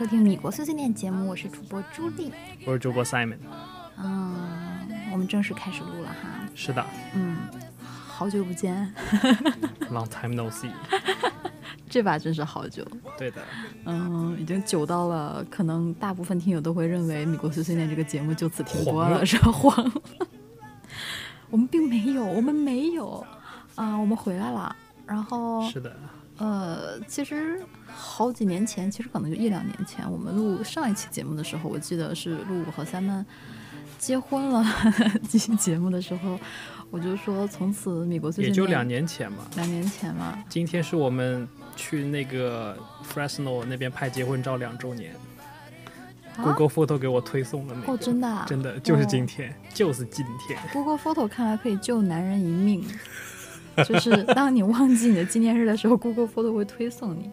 收听米国碎碎念节目，我是主播朱莉。我是主播 Simon。嗯，我们正式开始录了哈。是的嗯，好久不见，，Long time no see。这把真是好久。对的，嗯，已经久到了，可能大部分听友都会认为《米国碎碎念》这个节目就此停播了，是吧？黄了。我们并没有，我们没有啊、我们回来了。然后，是的，呃，其实好几年前，其实可能就一两年前，我们录上一期节目的时候，我记得是录我和三曼结婚了这 期 节目的时候，我就说从此米国最近也就两年前嘛。两年前嘛，今天是我们去那个 Fresno 那边拍结婚照两周年、啊 g o o g l e Photo 给我推送的那个。哦，真的、啊，真的就是今哦天，就是今天。Google Photo 看来可以救男人一命，就是当你忘记你的纪念日的时候，Google Photo 会推送你。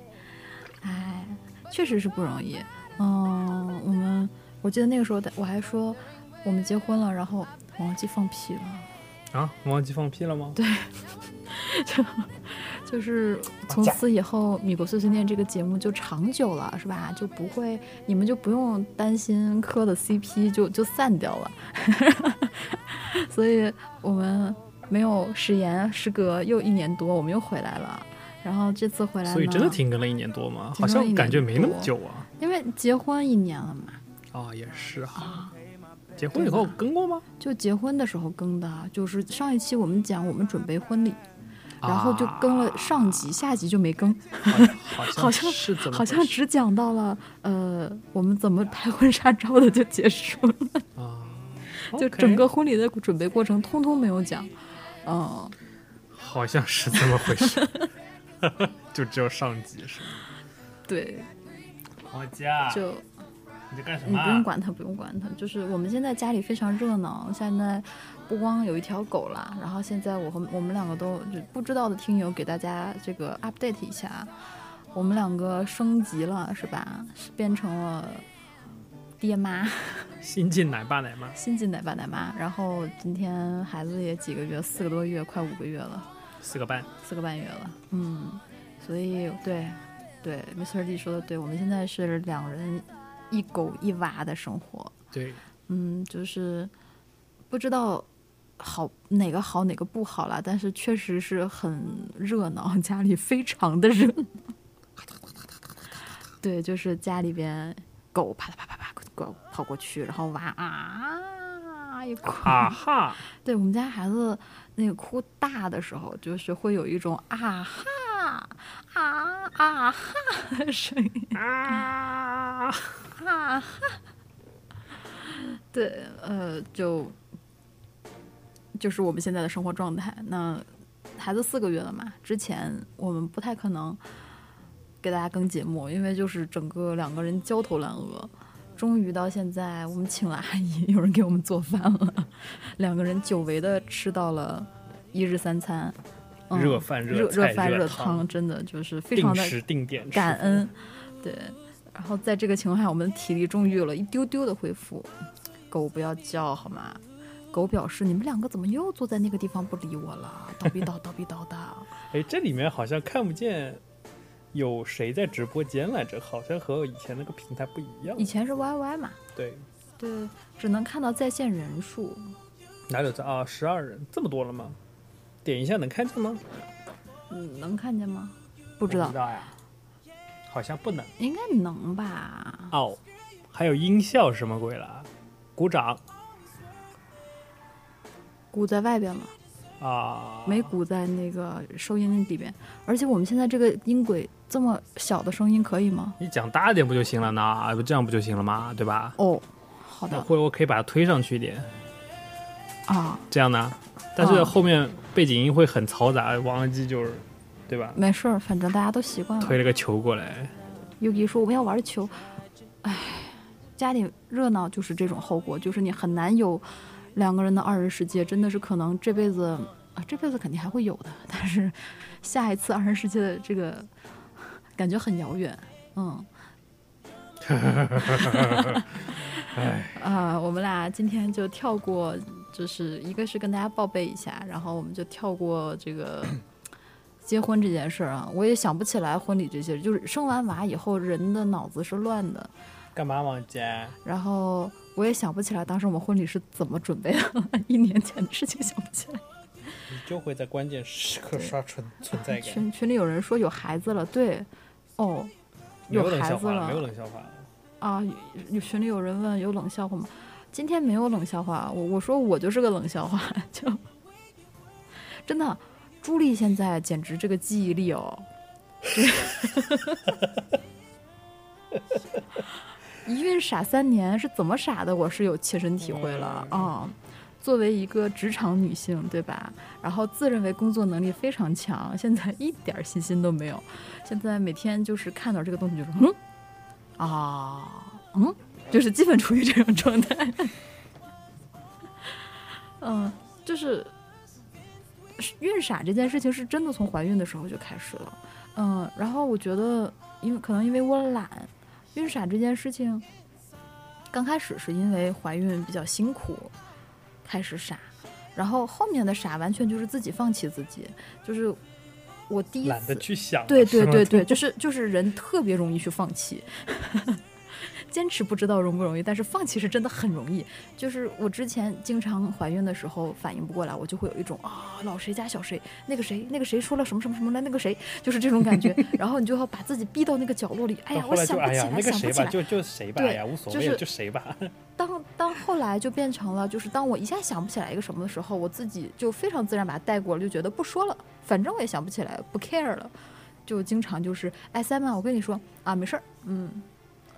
哎，确实是不容易。嗯，我们我记得那个时候我还说我们结婚了，然后忘记放屁了，啊，忘记放屁了吗？对，就是从此以后，米国碎碎念这个节目就长久了，是吧？就不会，你们就不用担心磕的 CP 就就散掉了。所以我们没有食言，时隔又一年多，我们又回来了。然后这次回来，所以真的停更了一年多吗？好像感觉没那么久啊。因为结婚一年了嘛，啊，也是哈。结婚以后更过吗？就结婚的时候更的，就是上一期我们讲我们准备婚礼，然后就更了上集，下集就没更，好 好像是怎么好像只讲到了呃我们怎么拍婚纱照的就结束了，啊，就整个婚礼的准备过程通通没有讲。嗯，好像是这么回事，就只有上级是吗？对，我家就你在干什么你？不用管它，不用管它。就是我们现在家里非常热闹，现在不光有一条狗啦，然后现在我和我们两个都就不知道的听友给大家这个 update 一下，我们两个升级了是吧？是变成了爹妈，新晋奶爸奶妈，新晋奶爸奶妈。然后今天孩子也几个月，四个多月，快五个月了，四个半。四个半月了。嗯，所以对对，Mr. D 说的对，我们现在是两人一狗一娃的生活。对，嗯，就是不知道好哪个好哪个不好啦，但是确实是很热闹，家里非常的热闹。对，就是家里边狗啪嗒啪啪跑过去，然后娃啊一哭。啊哈，对我们家孩子那个哭大的时候，就是会有一种啊哈啊啊哈的声音。啊，哈哈，对，呃，就就是我们现在的生活状态。那孩子四个月了嘛，之前我们不太可能给大家更节目，因为就是整个两个人焦头烂额。终于到现在，我们请了阿姨，有人给我们做饭了，两个人久违的吃到了一日三餐，嗯热饭热热菜饭热汤，真的就是非常的感恩，对。然后在这个情况下，我们的体力终于有了一丢丢的恢复。狗不要叫好吗？狗表示你们两个怎么又坐在那个地方不理我了？叨逼叨叨逼叨的。哎，这里面好像看不见有谁在直播间来着，好像和以前那个平台不一样以。前是 YY 嘛，对，对，只能看到在线人数。哪有在啊？十二人，这么多了吗？点一下能看见吗？嗯，能看见吗？不不知道，呀，好像不能。应该能吧？哦，还有音效什么鬼了？鼓掌鼓在外边了，啊！没鼓在那个收音里边。而且我们现在这个音轨这么小的声音可以吗？你讲大点不就行了呢？不这样不就行了吗？对吧？哦，好的或者我可以把它推上去一点，啊，这样呢？但是哦后面背景音会很嘈杂，王二鸡就是，对吧？没事儿，反正大家都习惯了。推了个球过来，Yuki 说我们要玩球，哎，家里热闹就是这种后果，就是你很难有两个人的二人世界，真的是可能这辈子啊，这辈子肯定还会有的，但是下一次二人世界的这个感觉很遥远，嗯。啊、我们俩今天就跳过，就是一个是跟大家报备一下，然后我们就跳过这个 结婚这件事儿啊。我也想不起来婚礼这些，就是生完娃以后人的脑子是乱的，干嘛往家？然后我也想不起来当时我们婚礼是怎么准备的，一年前的事情想不起来。你就会在关键时刻刷存存在感。群群里有人说有孩子了，对，哦，有孩子了没有冷笑话了。啊，有群里有人问有冷笑话吗？今天没有冷笑话，我我说我就是个冷笑话，就真的，朱莉现在简直这个记忆力哦，一孕傻三年是怎么傻的，我是有切身体会了啊、作为一个职场女性，对吧？然后自认为工作能力非常强，现在一点儿信心都没有。现在每天就是看到这个东西就是嗯啊嗯，就是基本处于这种状态。嗯，就是孕傻这件事情是真的从怀孕的时候就开始了。嗯，然后我觉得，因为可能因为我懒，孕傻这件事情刚开始是因为怀孕比较辛苦开始傻，然后后面的傻完全就是自己放弃自己，就是我第一懒得次。去想了。对对对对，就是就是人特别容易去放弃，坚持不知道容不容易，但是放弃是真的很容易。就是我之前经常怀孕的时候反应不过来，我就会有一种啊老谁家小谁，那个谁那个谁说了什么什么什么了，那个谁就是这种感觉，然后你就要把自己逼到那个角落里，哎呀到，我想不起来，那个谁吧，想不起来。就就谁吧，对哎呀，无所谓，就是就谁吧。当当后来就变成了，就是当我一下想不起来一个什么的时候，我自己就非常自然把它带过了，就觉得不说了，反正我也想不起来，不 care 了，就经常就是，哎，Simon，我跟你说啊，没事儿，嗯，呃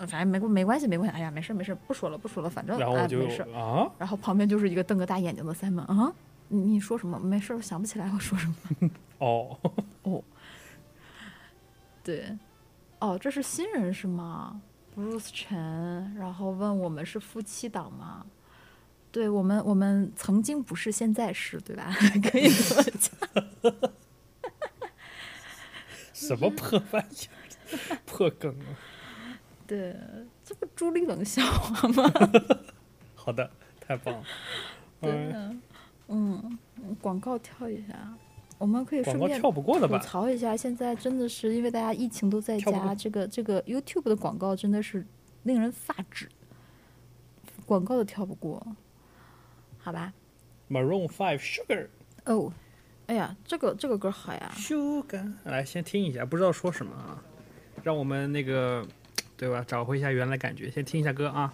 反正没没关系，没关系，哎呀，没事没事，不说了不说了，反正哎然就没事。啊，然后旁边就是一个瞪个大眼睛的 Simon，啊，你你说什么？没事我，想不起来我说什么。哦，哦，对，哦，这是新人是吗？Bruce 陈，然后问我们是夫妻档吗？对我们，我们曾经不是，现在是，对吧？可以这么讲。什么破玩意儿，破梗啊！对，这不朱立冷笑话吗？好的，太棒了。对嗯，广告跳一下，我们可以顺便跳不过了吐？槽一下，现在真的是因为大家疫情都在家，这个这个 YouTube 的广告真的是令人发指，广告都跳不过，好吧？Maroon Five Sugar 哦，哎呀，这个这个歌好呀，Sugar，来先听一下，不知道说什么啊，让我们那个对吧，找回一下原来感觉。先听一下歌啊。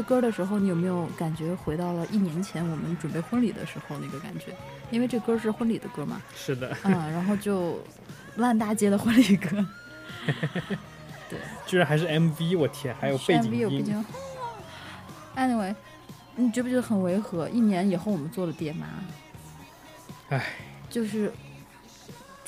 这歌的时候，你有没有感觉回到了一年前我们准备婚礼的时候那个感觉？因为这歌是婚礼的歌嘛，是的，嗯，然后就烂大街的婚礼歌，对居然还是 MV，我天，还有背景 MV 有背音。景。Anyway，你觉不觉得很违和？一年以后我们做了爹妈，唉，就是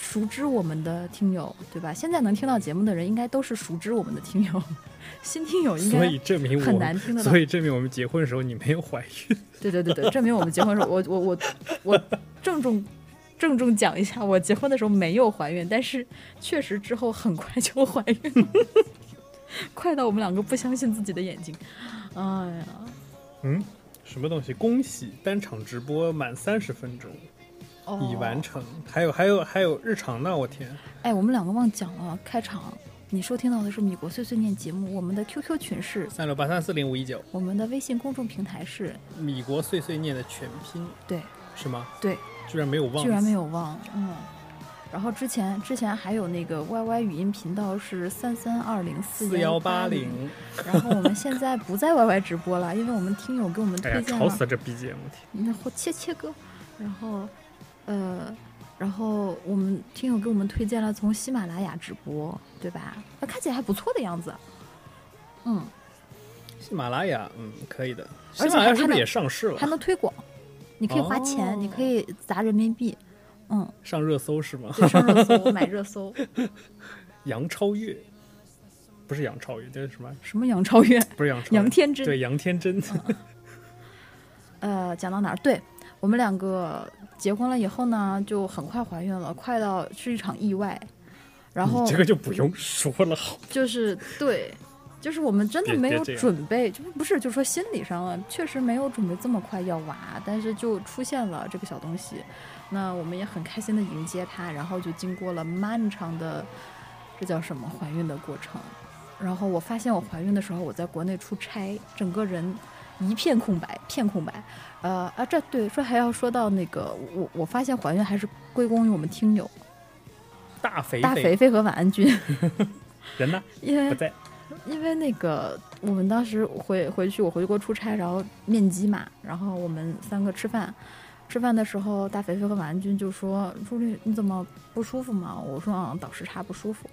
熟知我们的听友，对吧？现在能听到节目的人，应该都是熟知我们的听友，新听友应所该以证明很难听的所以证明我们结婚的时候你没有怀孕。对对对对，证明我们结婚的时候，我我我我郑重郑重讲一下，我结婚的时候没有怀孕，但是确实之后很快就怀孕了，快到我们两个不相信自己的眼睛。哎呀，嗯，什么东西？恭喜单场直播满三十分钟已完哦。成，还有还有还有日常呢，我天！哎，我们两个忘讲了，开场你收听到的是米国碎碎念节目，我们的 QQ 群是，三六八三四零五一九，我们的微信公众平台是，米国碎碎念的全拼对是吗？对，居然没有忘，居然没有忘，嗯。然后之前之前还有那个 YY 语音频道是三三二零四幺八零。然后我们现在不在 YY 直播了，因为我们听友给我们推荐了吵死了这 BGM！天，那或切切歌，然后，呃，然后我们听友给我们推荐了从喜马拉雅直播，对吧？那看起来还不错的样子。嗯，喜马拉雅，嗯，可以的。喜马拉雅是不是也上市了还？能推广，你可以花钱，哦你可以砸人民币，嗯，上热搜是吗？对，上热搜，买热搜，杨超越，不是杨超越，这是什么？什么杨超越、不是杨超越，杨天真，对，杨天真。呃，讲到哪儿？对我们两个结婚了以后呢，就很快怀孕了，快到是一场意外。然后这个就不用说了，好。就是对，就是我们真的没有准备，就不是，就是说心理上了，确实没有准备这么快要娃，但是就出现了这个小东西，那我们也很开心的迎接它，然后就经过了漫长的，这叫什么怀孕的过程。然后我发现我怀孕的时候，我在国内出差，整个人一片空白，片空白。呃啊，这对说还要说到那个，我我发现怀孕还是归功于我们听友大肥大肥肥和晚安君，人呢？因为不在。因为那个我们当时回回去，我回国出差，然后面基嘛，然后我们三个吃饭，吃饭的时候，大肥肥和晚安君就说：“朱莉，你怎么不舒服吗？”我说：“嗯，倒时差不舒服。”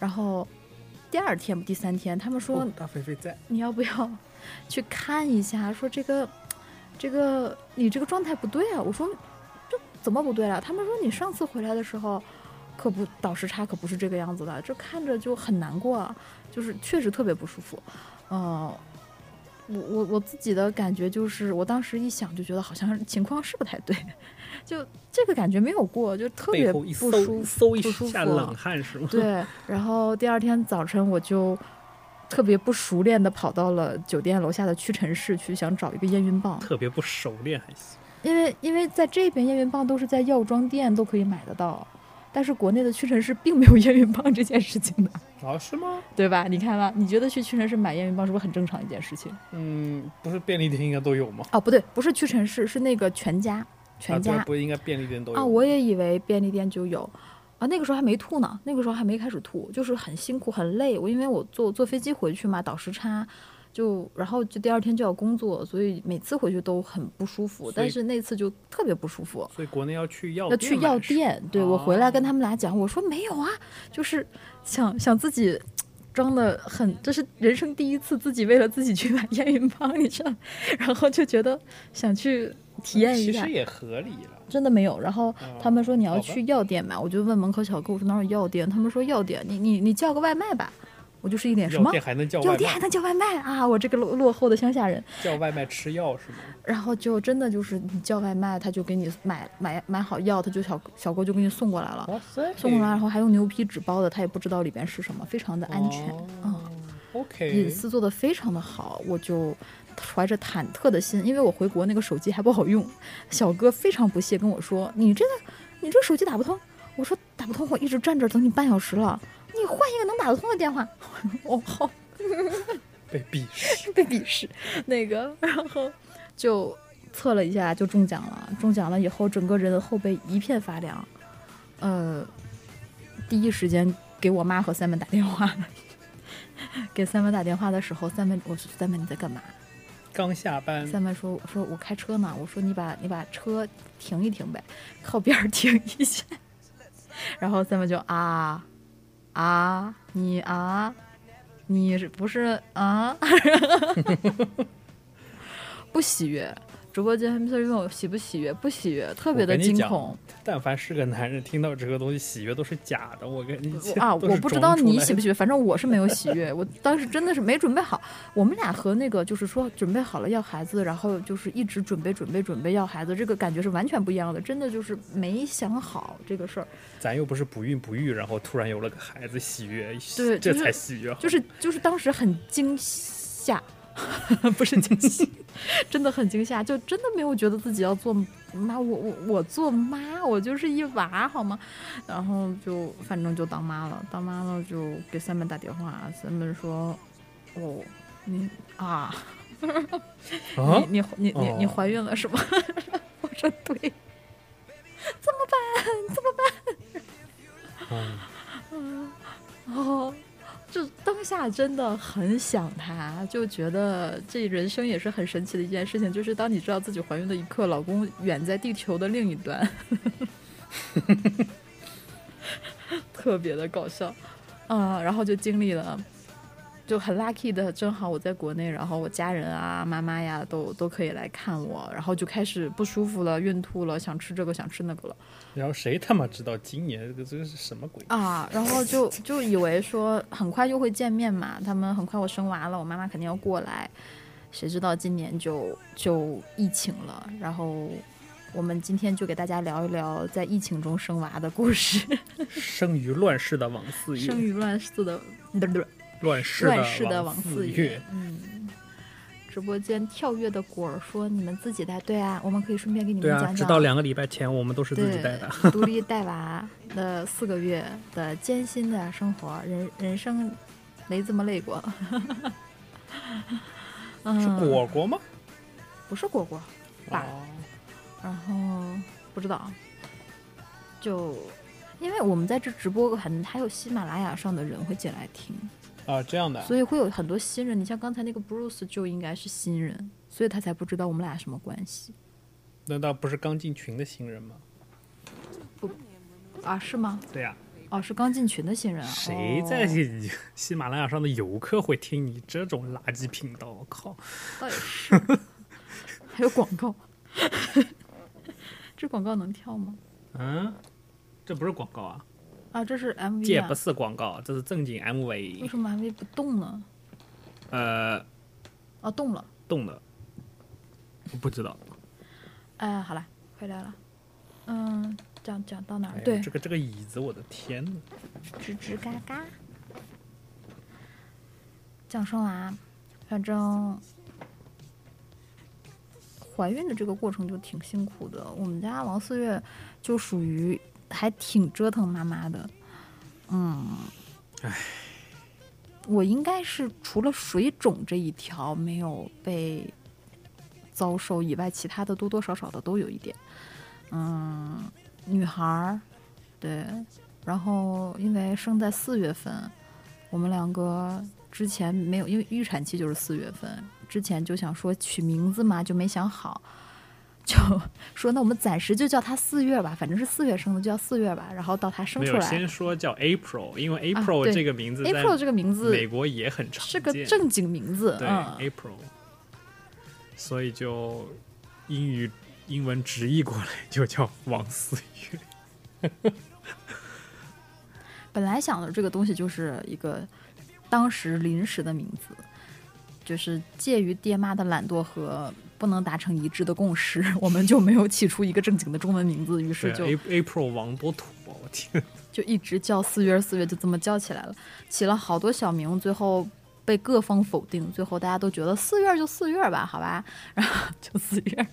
然后第二天不第三天，他们说：“哦大肥肥在。你要不要去看一下？说这个这个你这个状态不对啊！我说这怎么不对了？他们说你上次回来的时候可不倒时差可不是这个样子的，这看着就很难过啊，就是确实特别不舒服。呃，我我我自己的感觉就是，我当时一想就觉得好像情况是不太对，就这个感觉没有过，就特别不舒服，搜一不舒服下冷汗是吗？对，然后第二天早晨我就特别不熟练的跑到了酒店楼下的屈臣氏去，想找一个验孕棒，特别不熟练还行。因为因为在这边验孕棒都是在药妆店都可以买得到，但是国内的屈臣氏并没有验孕棒这件事情的，啊，是吗？对吧？你看吧，你觉得去屈臣氏买验孕棒是不是很正常一件事情？嗯，不是便利店应该都有吗？哦，不对，不是屈臣氏，是那个全家，啊，全家对不应该便利店都有啊，我也以为便利店就有啊，那个时候还没吐呢，那个时候还没开始吐，就是很辛苦很累。我因为我坐坐飞机回去嘛，倒时差，就然后就第二天就要工作，所以每次回去都很不舒服。但是那次就特别不舒服，所以国内要去药要去药店。对我回来跟哦他们俩讲，我说没有啊，就是想想自己。装的很，这是人生第一次自己为了自己去买验孕棒，你知道，然后就觉得想去体验一下其实，也合理了。真的没有。然后他们说你要去药店买，我就问门口小哥，我说哪有药店？他们说药店，你你你叫个外卖吧。我就是一脸什么药店还能叫外卖？药店还能叫外卖啊！我这个落落后的乡下人。叫外卖吃药是吗？然后就真的就是你叫外卖，他就给你买买买好药，他就小小哥就给你送过来了。哇塞，送过来，然后还用牛皮纸包的，他也不知道里边是什么，非常的安全。嗯。哦 OK，隐私做的非常的好，我就怀着忐忑的心，因为我回国那个手机还不好用，小哥非常不屑跟我说：“你这个你这个手机打不通。”我说：“打不通，我一直站这儿等你半小时了，你换一个能打得通的电话。”哦，好，被鄙视。被鄙视。那个，然后就测了一下，就中奖了。中奖了以后，整个人的后背一片发凉，呃，第一时间给我妈和三门打电话。给三门打电话的时候，三门我说三门你在干嘛？刚下班，三门说我说我开车呢，我说你把你把车停一停呗，靠边儿停一下。然后他们就啊啊你啊你是不是啊？不喜悦，直播间他问我喜不喜悦，不喜悦，特别的惊恐。但凡是个男人，听到这个东西，喜悦都是假的。我跟你讲啊，我不知道你喜不喜悦，反正我是没有喜悦。我当时真的是没准备好。我们俩和那个就是说准备好了要孩子，然后就是一直准备准备准备要孩子，这个感觉是完全不一样的。真的就是没想好这个事儿，咱又不是不孕不育，然后突然有了个孩子，喜悦，这对就是才喜悦好。就是就是当时很惊吓，不是惊喜，真的很惊吓，就真的没有觉得自己要做妈，我我我做妈，我就是一娃好吗？然后就反正就当妈了，当妈了就给三门打电话，三门说，哦，你啊，啊 你你你你你哦怀孕了是吗？我说对，怎么办？怎么办？嗯哦，就当下真的很想他，就觉得这人生也是很神奇的一件事情，就是当你知道自己怀孕的一刻，老公远在地球的另一端，特别的搞笑，啊、然后就经历了。就很 lucky 的，正好我在国内，然后我家人啊、妈妈呀都都可以来看我，然后就开始不舒服了、孕吐了，想吃这个想吃那个了。然后谁他妈知道今年这个这个是什么鬼？啊，然后就就以为说很快就会见面嘛，他们很快我生娃了，我妈妈肯定要过来，谁知道今年就就疫情了，然后我们今天就给大家聊一聊在疫情中生娃的故事，生于乱世的王四月，生于乱世的 乱世乱世的王王四月月，，嗯。直播间跳跃的果儿说：“你们自己带，对啊，我们可以顺便给你们对啊，讲讲。直到两个礼拜前我们都是自己带的。独立带娃的四个月的艰辛的生活，人人生没这么累过。嗯，是果果吗？不是果果，爸哦，然后不知道，就因为我们在这直播，很还有喜马拉雅上的人会进来听，啊，这样的，所以会有很多新人。你像刚才那个 Bruce 就应该是新人，所以他才不知道我们俩什么关系难道不是刚进群的新人吗？不啊？是吗？对呀、哦，是刚进群的新人啊。谁在哦喜马拉雅上的游客会听你这种垃圾频道？我靠！倒也是，还有广告，这广告能跳吗？嗯，这不是广告啊，啊，这是 MV 啊这不，是广告，这是正经 MV。为什么 MV 不动呢？呃，哦，动了。动了，我不知道。哎，好了，回来了。嗯，讲讲到哪儿？哎对，这个这个椅子，我的天呐！吱吱嘎嘎。讲生娃，反正怀孕的这个过程就挺辛苦的。我们家王四月就属于还挺折腾妈妈的，嗯，唉我应该是除了水肿这一条没有被遭受以外，其他的多多少少的都有一点。嗯，女孩儿，对，然后因为生在四月份，我们两个之前没有，因为预产期就是四月份，之前就想说取名字嘛，就没想好，就 说那我们暂时就叫他四月吧，反正是四月生的，就叫四月吧。然后到他生，出来先说叫 April，因为啊 April 对这个名字，April 这个名字美国也很常是个正经名字，对、嗯，April，所以就英语英文直译过来就叫王四月。本来想的这个东西就是一个当时临时的名字，就是介于爹妈的懒惰和不能达成一致的共识，我们就没有起出一个正经的中文名字，于是就对，A-，April 王多土啊！我天，就一直叫四月四月，就这么叫起来了，起了好多小名，最后被各方否定，最后大家都觉得四月就四月吧，好吧，然后就四月。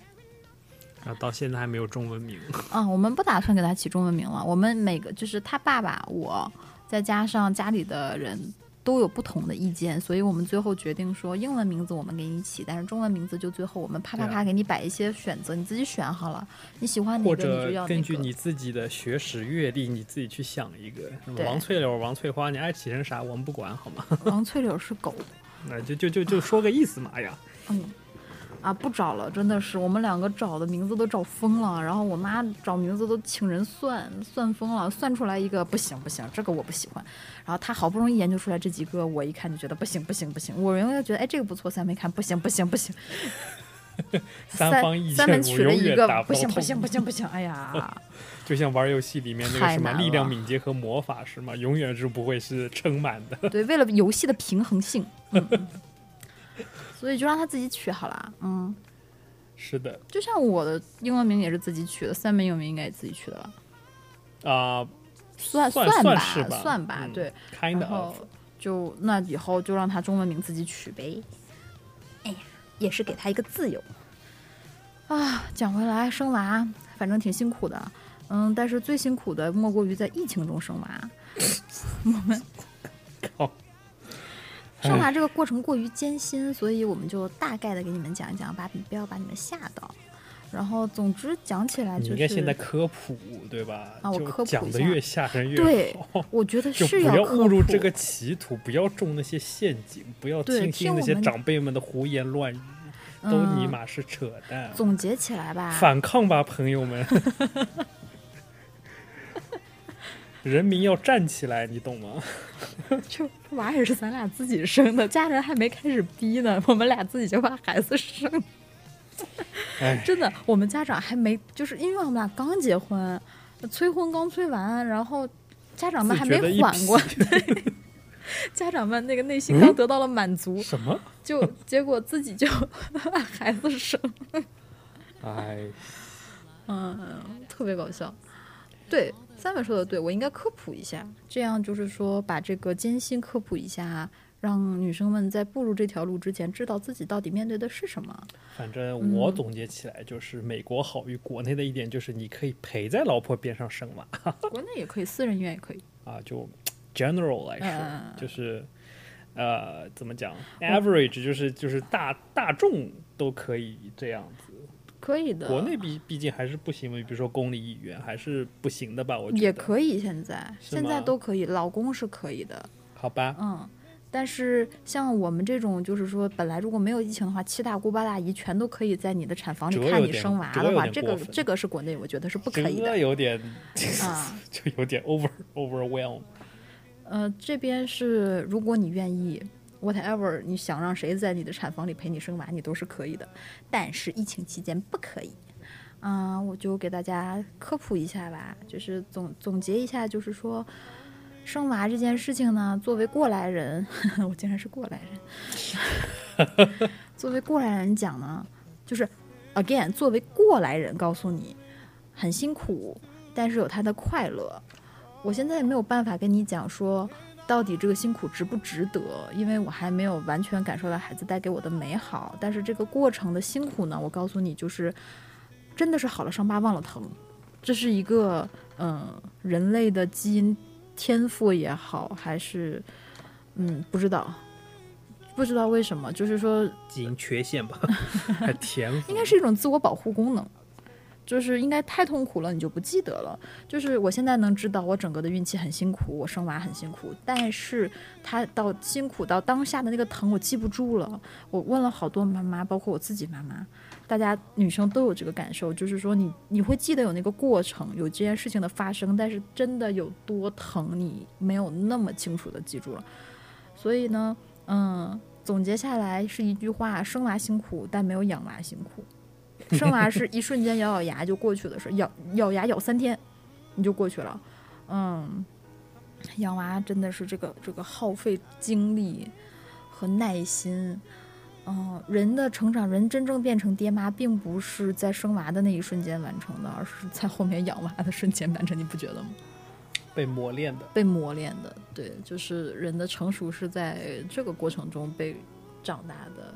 啊，到现在还没有中文名。啊，我们不打算给他起中文名了。我们每个就是他爸爸，我再加上家里的人都有不同的意见，所以我们最后决定说英文名字我们给你起，但是中文名字就最后我们啪啪啪给你摆一些选择，你自己选好了，你喜欢哪个你就要哪个。根据你自己的学识阅历，你自己去想一个王翠柳、王翠花，你爱起成啥我们不管好吗？王翠柳是狗，那就就就就说个意思嘛。哎呀，嗯。啊，不找了，真的是我们两个找的名字都找疯了，然后我妈找名字都请人算，算疯了，算出来一个不行不行，这个我不喜欢。然后她好不容易研究出来这几个，我一看就觉得不行不行不行，我原来觉得哎这个不错，三没看不行不行不行，三方意见三门取了一个不行不行不行不行，哎呀，就像玩游戏里面那个什么力量敏捷和魔法是吗？永远是不会是撑满的。对，为了游戏的平衡性，嗯，所以就让他自己取好了，嗯，是的，就像我的英文名也是自己取的，三门英文名应该也自己取的吧。啊、算算吧，是吧，算吧，嗯对。，kind 然后 of。就那以后就让他中文名自己取呗。哎呀，也是给他一个自由。啊，讲回来，生娃反正挺辛苦的，嗯，但是最辛苦的莫过于在疫情中生娃。我们靠生娃这个过程过于艰辛，所以我们就大概的给你们讲一讲，把不要把你们吓到。然后，总之讲起来就是，你应该现在科普对吧？啊我就科普讲的越吓人越对好。我觉得 就是不要误入这个歧途，不要中那些陷阱，不要听听那些长辈们的胡言乱语，都嗯尼玛是扯淡。总结起来吧，反抗吧，朋友们！人民要站起来，你懂吗？就娃也是咱俩自己生的，家人还没开始逼呢，我们俩自己就把孩子生。哎，真的，我们家长还没，就是因为我们俩刚结婚，催婚刚催完，然后家长们还没缓过，对家长们那个内心刚得到了满足，什么？就结果自己就把孩子生，哎，嗯，特别搞笑。对，三文说的对，我应该科普一下，这样就是说把这个艰辛科普一下，让女生们在步入这条路之前，知道自己到底面对的是什么。反正我嗯总结起来就是，美国好于国内的一点就是，你可以陪在老婆边上生娃国内也可以，私人医院也可以。啊，就 general 来说，嗯就是呃，怎么讲，average 就是就是大大众都可以这样子。可以的，国内毕毕竟还是不行嘛，比如说公立医院还是不行的吧？我觉得也可以，现在现在都可以，老公是可以的，好吧？嗯。但是像我们这种，就是说，本来如果没有疫情的话，七大姑八大姨全都可可以在你的产房里看你生娃的话，这个这个是国内我觉得是不可以的有点啊。就有点 over overwhelm。呃，这边是如果你愿意，whatever，你想让谁在你的产房里陪你生娃，你都是可以的。但是疫情期间不可以。嗯、我就给大家科普一下吧，就是总总结一下，就是说，生娃这件事情呢，作为过来人，我竟然是过来人，作为过来人讲呢，就是 again，作为过来人告诉你，很辛苦，但是有他的快乐。我现在也没有办法跟你讲说，到底这个辛苦值不值得，因为我还没有完全感受到孩子带给我的美好。但是这个过程的辛苦呢，我告诉你，就是真的是好了伤疤忘了疼，这是一个嗯人类的基因天赋也好，还是嗯不知道。不知道为什么，就是说，基因缺陷吧，还应该是一种自我保护功能，就是应该太痛苦了，你就不记得了。就是我现在能知道，我整个的孕期很辛苦，我生娃很辛苦，但是他到辛苦到当下的那个疼，我记不住了。我问了好多妈妈，包括我自己妈妈，大家女生都有这个感受，就是说你你会记得有那个过程，有这件事情的发生，但是真的有多疼，你没有那么清楚的记住了。所以呢，嗯，总结下来是一句话：生娃辛苦，但没有养娃辛苦。生娃是一瞬间咬咬牙就过去的事，咬咬牙咬三天，你就过去了。嗯，养娃真的是这个这个耗费精力和耐心。嗯，人的成长，人真正变成爹妈，并不是在生娃的那一瞬间完成的，而是在后面养娃的瞬间完成。你不觉得吗？被磨练的。被磨练的，对，就是人的成熟是在这个过程中被长大的。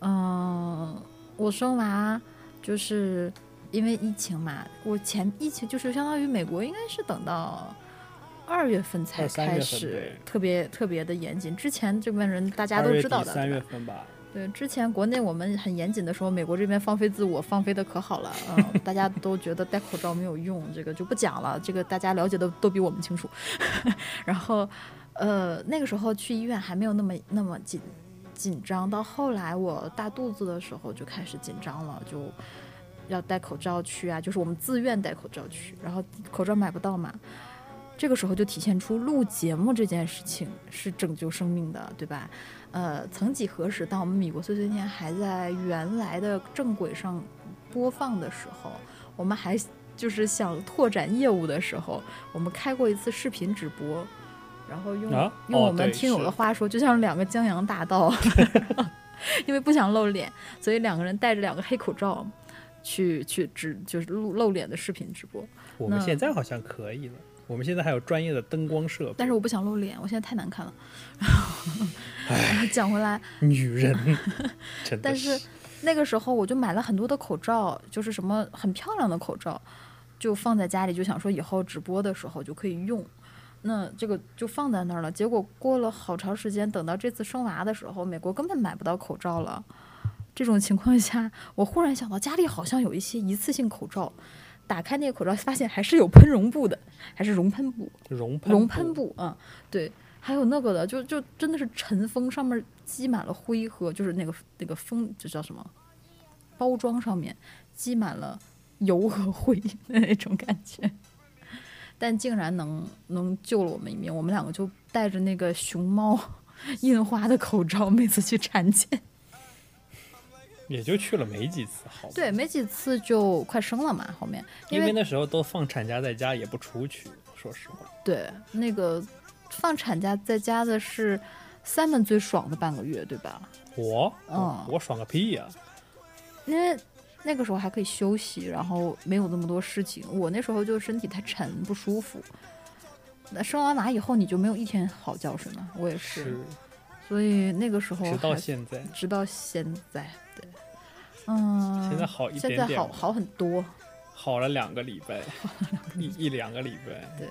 嗯，我生娃就是因为疫情嘛，我前疫情就是相当于美国应该是等到二月份才开始特别特别的严谨，之前这边人大家都知道的，三月份吧，对，之前国内我们很严谨的时候，美国这边放飞自我，放飞的可好了，嗯，大家都觉得戴口罩没有用，这个就不讲了，这个大家了解的都比我们清楚。然后，呃，那个时候去医院还没有那么那么紧紧张，到后来我大肚子的时候就开始紧张了，就要戴口罩去啊，就是我们自愿戴口罩去，然后口罩买不到嘛。这个时候就体现出录节目这件事情是拯救生命的，对吧？呃，曾几何时，当我们米国碎碎念还在原来的正轨上播放的时候，我们还就是想拓展业务的时候，我们开过一次视频直播，然后用、啊用我们听友的话说，就像两个江洋大盗，因为不想露脸，所以两个人戴着两个黑口罩。去去直就是露露脸的视频直播，我们现在好像可以了。我们现在还有专业的灯光设备。但是我不想露脸，我现在太难看了。然后讲回来，女人 真的但是那个时候我就买了很多的口罩，就是什么很漂亮的口罩，就放在家里，就想说以后直播的时候就可以用。那这个就放在那儿了。结果过了好长时间，等到这次生娃的时候，美国根本买不到口罩了。这种情况下，我忽然想到家里好像有一些一次性口罩，打开那个口罩，发现还是有喷绒布的，还是绒喷布。绒喷熔喷布啊、嗯，对，还有那个的，就就真的是尘封，上面积满了灰和就是那个那个封，就叫什么？包装上面积满了油和灰的那种感觉，但竟然能能救了我们一命。我们两个就戴着那个熊猫印花的口罩，每次去产检。也就去了没几次，好。对，没几次就快生了嘛，后面因为那时候都放产假在家，也不出去。说实话，对那个放产假在家的是 Simon 最爽的半个月，对吧？我，嗯我爽个屁呀、因为那个时候还可以休息，然后没有那么多事情。我那时候就身体太沉不舒服。那生完娃以后，你就没有一天好觉睡吗？我也是，是，所以那个时候直到现在，直到现在，对，嗯，现在好一现点点了在好好很多，好了两个礼拜，一一两个礼拜，对，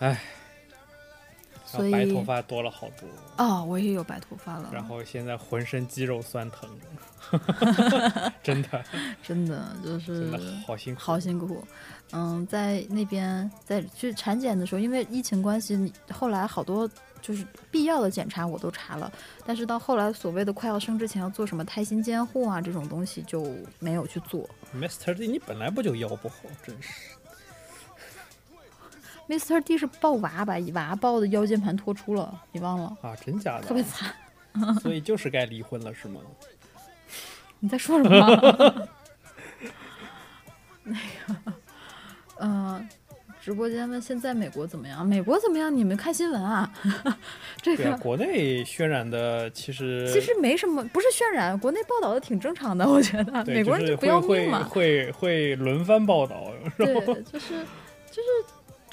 唉，然所以白头发多了好多，啊、我也有白头发了，然后现在浑身肌肉酸疼，真的 真的就是真的好辛苦，好辛苦。嗯，在那边在去产检的时候，因为疫情关系，后来好多就是必要的检查我都查了，但是到后来所谓的快要生之前要做什么胎心监护啊这种东西就没有去做。Mr. D，你本来不就腰不好，真是。Mr. D 是抱娃把娃抱的腰间盘脱出了，你忘了？啊，真假的？特别惨。所以就是该离婚了，是吗？你在说什么？那个，嗯、直播间问现在美国怎么样？美国怎么样？你们看新闻啊？这个国内渲染的其实其实没什么，不是渲染，国内报道的挺正常的，我觉得对美国人就就是不要会命嘛。会会会轮番报道，对，就是就是，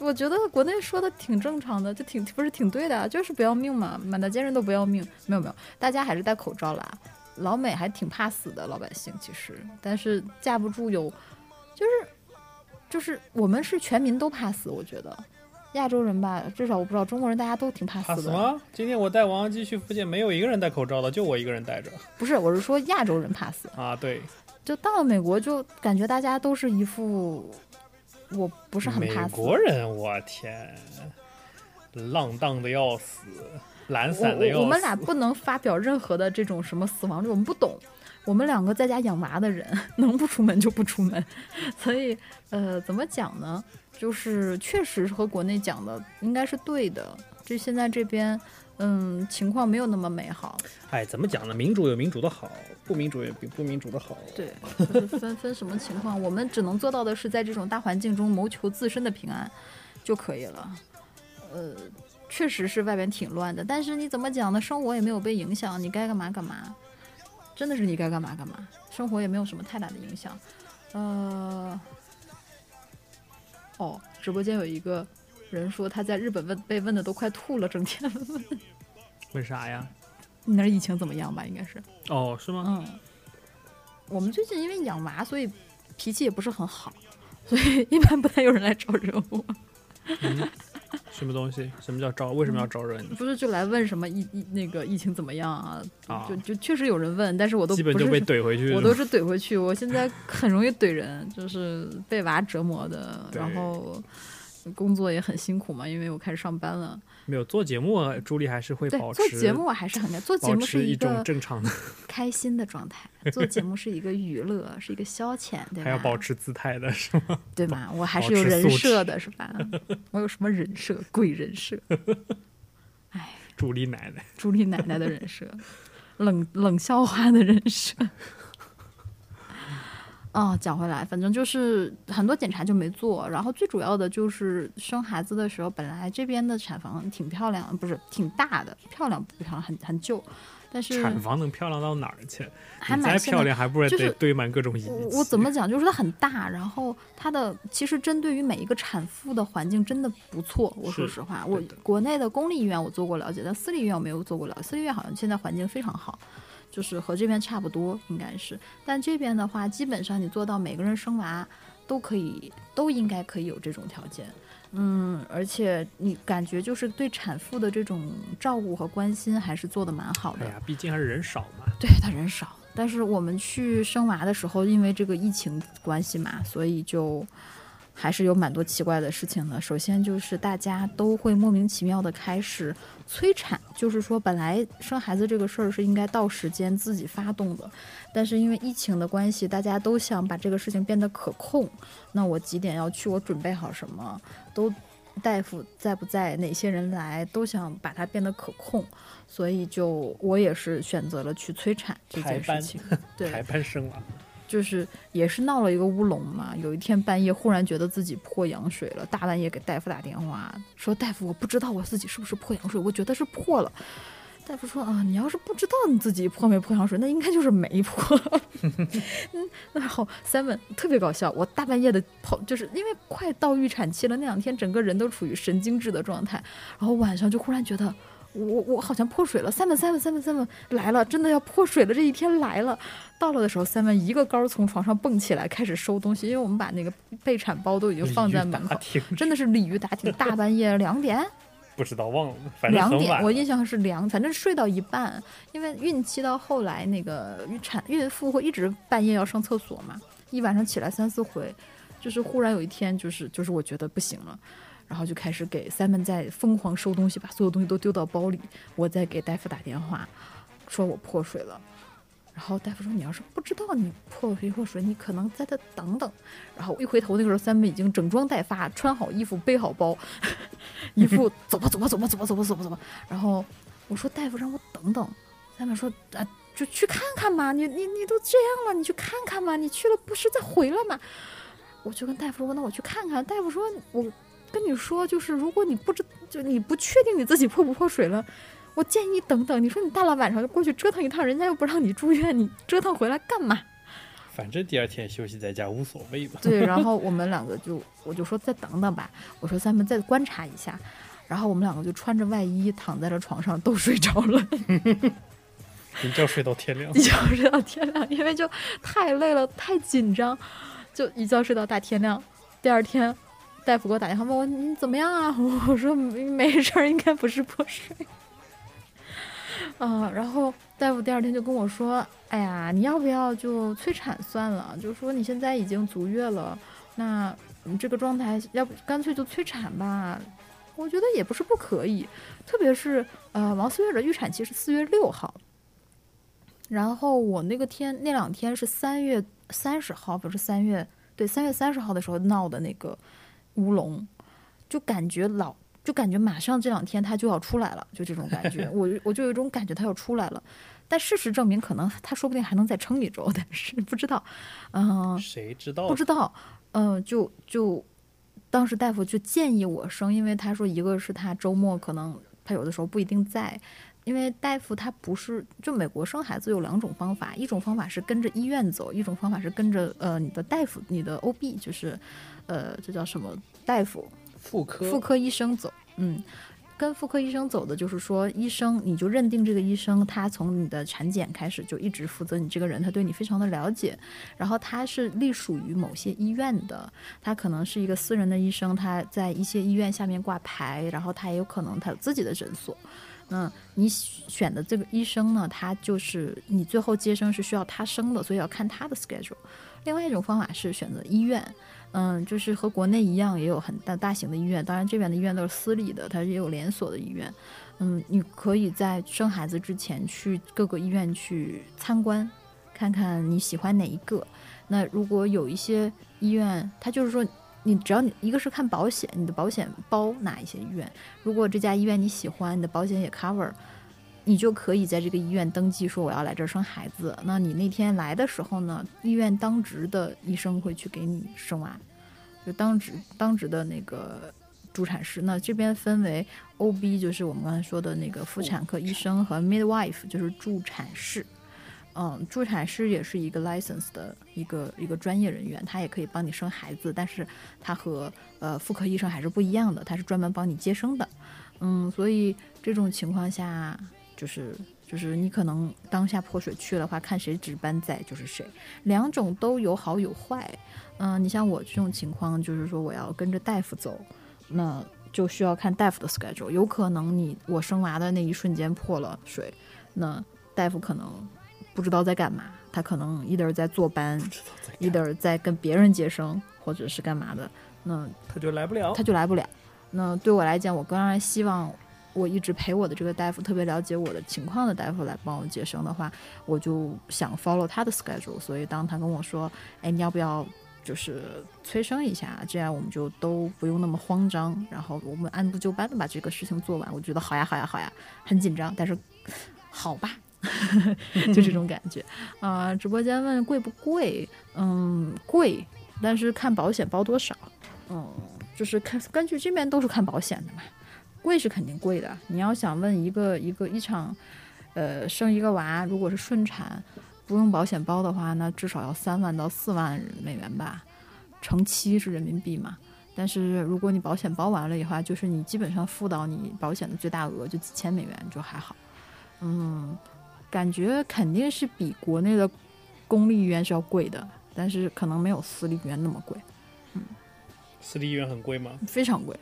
我觉得国内说的挺正常的，就挺不是挺对的啊，就是不要命嘛，满大街人都不要命。没有没有，大家还是戴口罩啦。老美还挺怕死的，老百姓其实，但是架不住有，就是就是我们是全民都怕死，我觉得。亚洲人吧，至少我不知道中国人，大家都挺怕死的。怕死吗？今天我带王阳基去福建，没有一个人戴口罩的，就我一个人戴着不是，我是说亚洲人怕死。啊。对，就到了美国，就感觉大家都是一副我不是很怕死美。国人，我天，浪荡的要死，懒散的要死。我们俩不能发表任何的这种什么死亡率，我们不懂。我们两个在家养娃的人，能不出门就不出门，所以呃，怎么讲呢？就是确实和国内讲的应该是对的。这现在这边，嗯，情况没有那么美好。哎，怎么讲呢？民主有民主的好，不民主也比不民主的好。对，就是分分什么情况，我们只能做到的是在这种大环境中谋求自身的平安就可以了。呃，确实是外边挺乱的，但是你怎么讲呢？生活也没有被影响，你该干嘛干嘛，真的是你该干嘛干嘛，生活也没有什么太大的影响。呃，哦，直播间有一个人说他在日本问被问的都快吐了，整天问 为啥呀？你那儿疫情怎么样吧？应该是。哦，是吗？嗯，我们最近因为养娃，所以脾气也不是很好，所以一般不太有人来招惹我。什么东西？什么叫招？为什么要招惹你？不是就来问什么疫疫那个疫情怎么样啊？啊就就确实有人问，但是我都不基本就被怼回去。我都是怼回去。我现在很容易怼人，就是被娃折磨的，然后工作也很辛苦嘛，因为我开始上班了。没有做节目，朱莉还是会对，保持做节目我还是很开，做节目是一种个正常的，开心的状态，做节目是一个娱乐，是一个消遣，对吧？还要保持姿态的是吗？对吗？我还是有人设的，是吧？我有什么人设？鬼人设，哎，朱莉奶奶，朱莉奶奶的人设，冷冷笑话的人设。哦，讲回来，反正就是很多检查就没做，然后最主要的就是生孩子的时候，本来这边的产房挺漂亮，不是挺大的，漂亮不漂亮，很很旧，但是产房能漂亮到哪儿去？还蛮漂亮，还不是就是得堆满各种仪器？我我怎么讲？就是它很大，然后它的其实针对于每一个产妇的环境真的不错。我说实话，我国内的公立医院我做过了解，但私立医院我没有做过了解。私立医院好像现在环境非常好，就是和这边差不多，应该是。但这边的话，基本上你做到每个人生娃都可以，都应该可以有这种条件。嗯，而且你感觉就是对产妇的这种照顾和关心还是做的蛮好的。哎呀，毕竟还是人少嘛。对他人少，但是我们去生娃的时候，因为这个疫情关系嘛，所以就还是有蛮多奇怪的事情的。首先就是大家都会莫名其妙的开始催产，就是说本来生孩子这个事儿是应该到时间自己发动的，但是因为疫情的关系，大家都想把这个事情变得可控。那我几点要去？我准备好什么？都大夫在不在？哪些人来？都想把它变得可控。所以就我也是选择了去催产这件事情，对，排班生娃，就是也是闹了一个乌龙嘛。有一天半夜忽然觉得自己破羊水了，大半夜给大夫打电话说：“大夫，我不知道我自己是不是破羊水，我觉得是破了。”大夫说：“啊，你要是不知道你自己破没破羊水，那应该就是没破。”嗯，然后 Simon 特别搞笑，我大半夜的跑，就是因为快到预产期了，那两天整个人都处于神经质的状态，然后晚上就忽然觉得。我我好像破水了，Simon Simon Simon Simon 来了，真的要破水了，这一天来了。到了的时候，Simon 一个高从床上蹦起来，开始收东西，因为我们把那个备产包都已经放在门口，真的是鲤鱼打挺，大半夜两点，不知道忘了，反正两点，我印象是两，反正睡到一半，因为孕期到后来那个孕产孕妇会一直半夜要上厕所嘛，一晚上起来三四回，就是忽然有一天就是就是我觉得不行了。然后就开始给 Simon 在疯狂收东西，把所有东西都丢到包里。我再给大夫打电话，说我破水了。然后大夫说：“你要是不知道你破没破水，你可能在这等等。”然后我一回头，那个时候 Simon 已经整装待发，穿好衣服，背好包，一副走吧走吧走吧走吧走吧走吧走吧。然后我说：“大夫让我等等。”Simon 说：“啊，就去看看嘛，你你你都这样了，你去看看嘛，你去了不是再回来嘛？”我就跟大夫说：“那我去看看。”大夫说：“我。”跟你说，就是如果你不知，就你不确定你自己破不破水了，我建议你等等。你说你大了晚上就过去折腾一趟，人家又不让你住院，你折腾回来干嘛？反正第二天休息在家无所谓吧。对，然后 我们两个就，我就说再等等吧，我说咱们再观察一下。然后我们两个就穿着外衣躺在了床上，都睡着了，一觉睡到天亮一。觉睡到天亮，因为就太累了，太紧张，就一觉睡到大天亮。第二天。大夫给我打电话问我你怎么样啊？我说没事儿，应该不是破水。啊，然后大夫第二天就跟我说：“哎呀，你要不要就催产算了？就说你现在已经足月了，那你这个状态，要不干脆就催产吧？我觉得也不是不可以，特别是呃，王思月的预产期是四月六号，然后我那个天那两天是三月三十号，不是三月对三月三十号的时候闹的那个。”乌龙，就感觉老，就感觉马上这两天他就要出来了，就这种感觉，我我就有一种感觉他要出来了，但事实证明，可能他说不定还能再撑一周，但是不知道，嗯、谁知道？不知道，嗯、就就当时大夫就建议我生，因为他说一个是他周末可能他有的时候不一定在。因为大夫他不是，就美国生孩子有两种方法，一种方法是跟着医院走，一种方法是跟着呃你的大夫，你的 OB 就是，呃这叫什么大夫，妇科妇科医生走，嗯，跟妇科医生走的就是说，医生你就认定这个医生，他从你的产检开始就一直负责你这个人，他对你非常的了解，然后他是隶属于某些医院的，他可能是一个私人的医生，他在一些医院下面挂牌，然后他也有可能他有自己的诊所。那你选的这个医生呢，他就是你最后接生是需要他生的，所以要看他的 schedule。另外一种方法是选择医院，嗯，就是和国内一样，也有很大大型的医院，当然这边的医院都是私立的，它也有连锁的医院。嗯，你可以在生孩子之前去各个医院去参观，看看你喜欢哪一个。那如果有一些医院，它就是说。你只要你一个是看保险，你的保险包哪一些医院，如果这家医院你喜欢，你的保险也 cover，你就可以在这个医院登记说我要来这儿生孩子。那你那天来的时候呢，医院当值的医生会去给你生娃，就当值当值的那个助产士。那这边分为 OB，就是我们刚才说的那个妇产科医生和 midwife，就是助产士。嗯，助产师也是一个 license 的一个一个专业人员，他也可以帮你生孩子，但是他和呃妇科医生还是不一样的，他是专门帮你接生的。嗯，所以这种情况下，就是就是你可能当下破水去的话，看谁值班在就是谁，两种都有好有坏。嗯、你像我这种情况，就是说我要跟着大夫走，那就需要看大夫的 schedule，有可能你我生娃的那一瞬间破了水，那大夫可能不知道在干嘛，他可能 either 在坐班，either 在跟别人接生，或者是干嘛的，那他就来不了他。就来不了。那对我来讲，我当然希望我一直陪我的这个大夫，特别了解我的情况的大夫来帮我接生的话，我就想 follow 他的 schedule。所以当他跟我说，哎，你要不要就是催生一下，这样我们就都不用那么慌张，然后我们按部就班的把这个事情做完。我觉得好呀，好呀，好呀，很紧张，但是好吧。就这种感觉啊、直播间问贵不贵？嗯，贵，但是看保险包多少。嗯，就是看根据这边都是看保险的嘛，贵是肯定贵的。你要想问一个一个一场，呃，生一个娃，如果是顺产，不用保险包的话，那至少要三万到四万美元吧，乘七是人民币嘛。但是如果你保险包完了以后，就是你基本上付到你保险的最大额就几千美元，就还好。嗯，感觉肯定是比国内的公立医院是要贵的，但是可能没有私立医院那么贵，嗯私立医院很贵吗？非常贵。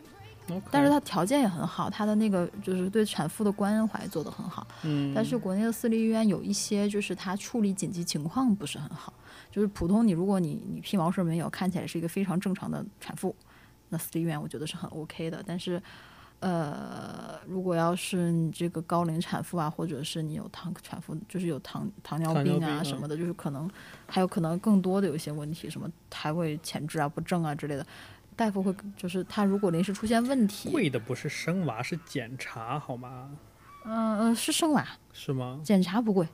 但是它条件也很好，它的那个就是对产妇的关怀做得很好。嗯，但是国内的私立医院有一些就是它处理紧急情况不是很好，就是普通你如果你你屁毛事没有，看起来是一个非常正常的产妇，那私立医院我觉得是很 OK 的。但是，呃，如果要是你这个高龄产妇啊，或者是你有糖产妇，就是有糖糖尿病啊什么的，就是可能还有可能更多的有一些问题，什么胎位前置啊、不正啊之类的。大夫会就是他如果临时出现问题，贵的不是生娃，是检查，好吗？嗯呃是生娃，是吗？检查不贵，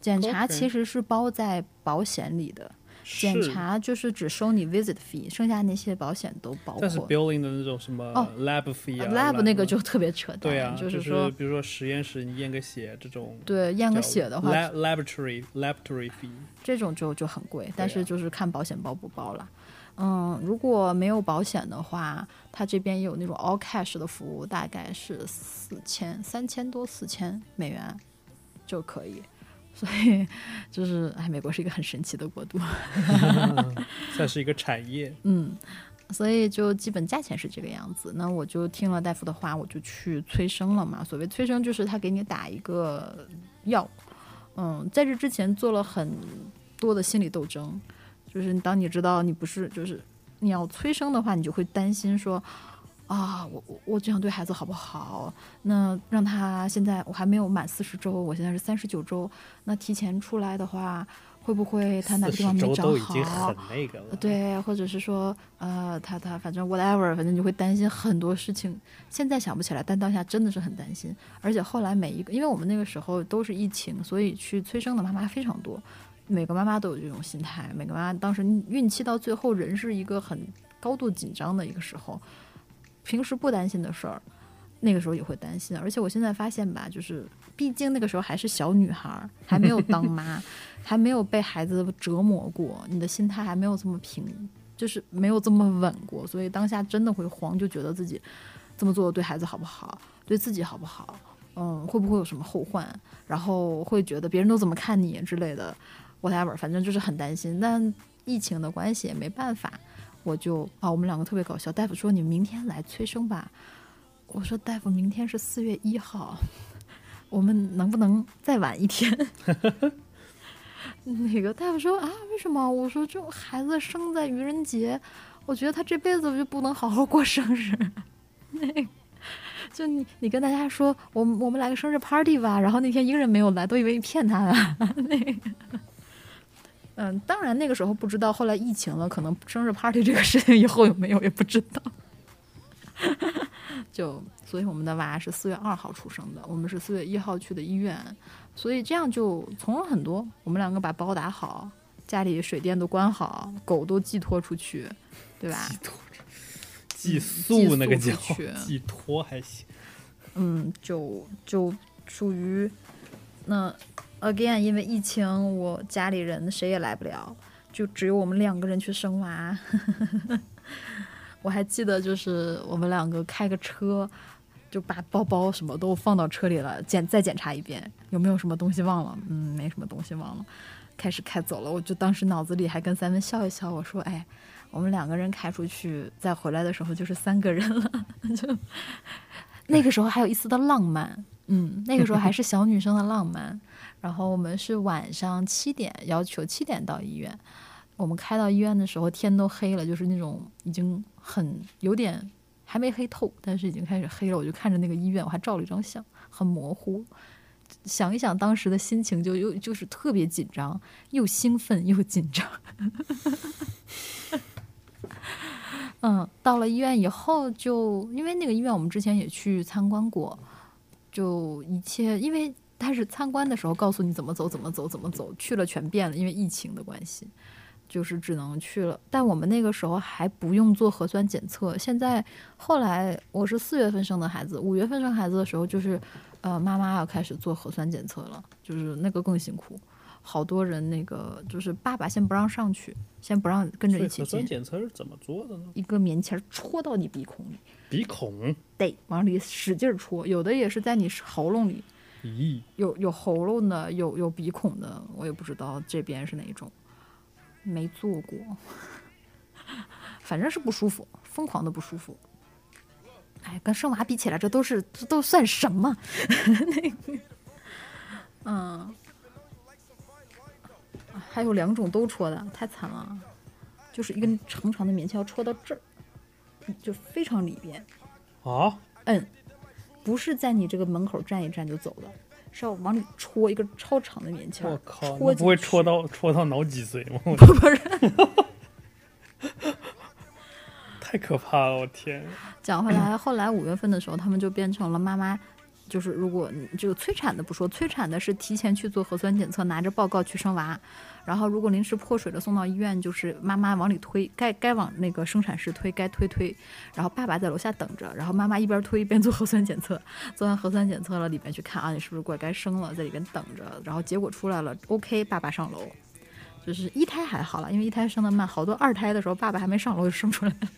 检查其实是包在保险里的。检，查就是只收你 visit fee，剩下那些保险都包括但是括。billing 的那种什么哦 lab fee 啊 lab 那个就特别扯淡，对啊，就是说，比如说实验室你验个血这种，对验个血的话，lab laboratory laboratory fee，这种就就很贵，但啊是就是看保险包不包了。嗯，如果没有保险的话，它这边也有那种 all cash 的服务，大概是四千三千多四千美元就可以。所以就是，哎，美国是一个很神奇的国度。算是一个产业。嗯，所以就基本价钱是这个样子。那我就听了大夫的话，我就去催生了嘛。所谓催生，就是他给你打一个药。嗯，在这之前做了很多的心理斗争，就是当你知道你不是，就是你要催生的话，你就会担心说。啊，我我我这样对孩子好不好？那让他现在我还没有满四十周，我现在是三十九周，那提前出来的话，会不会他哪个地方没长都已经好很？那个了。对，或者是说，呃，他他反正 whatever，反正你会担心很多事情。现在想不起来，但当下真的是很担心。而且后来每一个，因为我们那个时候都是疫情，所以去催生的妈妈非常多，每个妈妈都有这种心态。每个妈妈当时孕期到最后，人是一个很高度紧张的一个时候，平时不担心的事儿，那个时候也会担心。而且我现在发现吧，就是毕竟那个时候还是小女孩，还没有当妈，还没有被孩子折磨过，你的心态还没有这么平，就是没有这么稳过，所以当下真的会慌，就觉得自己这么做对孩子好不好，对自己好不好，嗯，会不会有什么后患，然后会觉得别人都怎么看你之类的，whatever，反正就是很担心。但疫情的关系也没办法，我就啊，我们两个特别搞笑，大夫说你明天来催生吧，我说大夫明天是四月一号。我们能不能再晚一天？那个大夫说啊，为什么？我说这孩子生在愚人节，我觉得他这辈子就不能好好过生日。那个，就你你跟大家说，我们我们来个生日 party 吧，然后那天一个人没有来，都以为你骗他了。那个，嗯，当然那个时候不知道，后来疫情了，可能生日 party 这个事情以后有没有也不知道。就所以我们的娃是四月二号出生的，我们是四月一号去的医院，所以这样就从容很多。我们两个把包打好，家里水电都关好，狗都寄托出去，对吧？寄托寄宿那个叫寄托还行。嗯，就就属于那 again，因为疫情，我家里人谁也来不了，就只有我们两个人去生娃。我还记得，就是我们两个开个车，就把包包什么都放到车里了，检再检查一遍有没有什么东西忘了。嗯，没什么东西忘了，开始开走了。我就当时脑子里还跟三文笑一笑，我说：“哎，我们两个人开出去，再回来的时候就是三个人了。”就那个时候还有一丝的浪漫，嗯，那个时候还是小女生的浪漫。然后我们是晚上七点，要求七点到医院。我们开到医院的时候，天都黑了，就是那种已经很有点还没黑透，但是已经开始黑了。我就看着那个医院，我还照了一张相，很模糊。想一想当时的心情就，又就是特别紧张，又兴奋又紧张。嗯，到了医院以后就，因为那个医院我们之前也去参观过，就一切，因为他是参观的时候告诉你怎么走，怎么走，怎么走，去了全变了，因为疫情的关系，就是只能去了。但我们那个时候还不用做核酸检测，现在后来我是四月份生的孩子，五月份生孩子的时候就是，呃，妈妈要开始做核酸检测了，就是那个更辛苦。好多人那个就是爸爸先不让上去，先不让跟着一起核酸，检测是怎么做的呢？一个棉签儿戳到你鼻孔里，鼻孔，得往里使劲儿戳，有的也是在你喉咙里，咦，有有喉咙的，有有鼻孔的，我也不知道这边是哪一种，没做过，反正是不舒服，疯狂的不舒服。哎，跟生娃比起来，这都是这都算什么？那个，嗯，还有两种都戳的，太惨了，就是一根长长的棉签要戳到这儿，就非常里边。啊，嗯，不是在你这个门口站一站就走的，是要往里戳一个超长的棉签儿。我靠，戳那不会戳到戳到脑脊髓吗？不是，太可怕了，我天！讲回来，后来五月份的时候，他们就变成了妈妈，就是如果你这个催产的不说，催产的是提前去做核酸检测，拿着报告去生娃。然后如果临时破水了，送到医院，就是妈妈往里推，该该往那个生产室推，该推推。然后爸爸在楼下等着，然后妈妈一边推一边做核酸检测。做完核酸检测了，里边去看啊，你是不是过该生了，在里边等着。然后结果出来了，OK，爸爸上楼。就是一胎还好了，因为一胎生的慢，好多二胎的时候爸爸还没上楼就生出来了。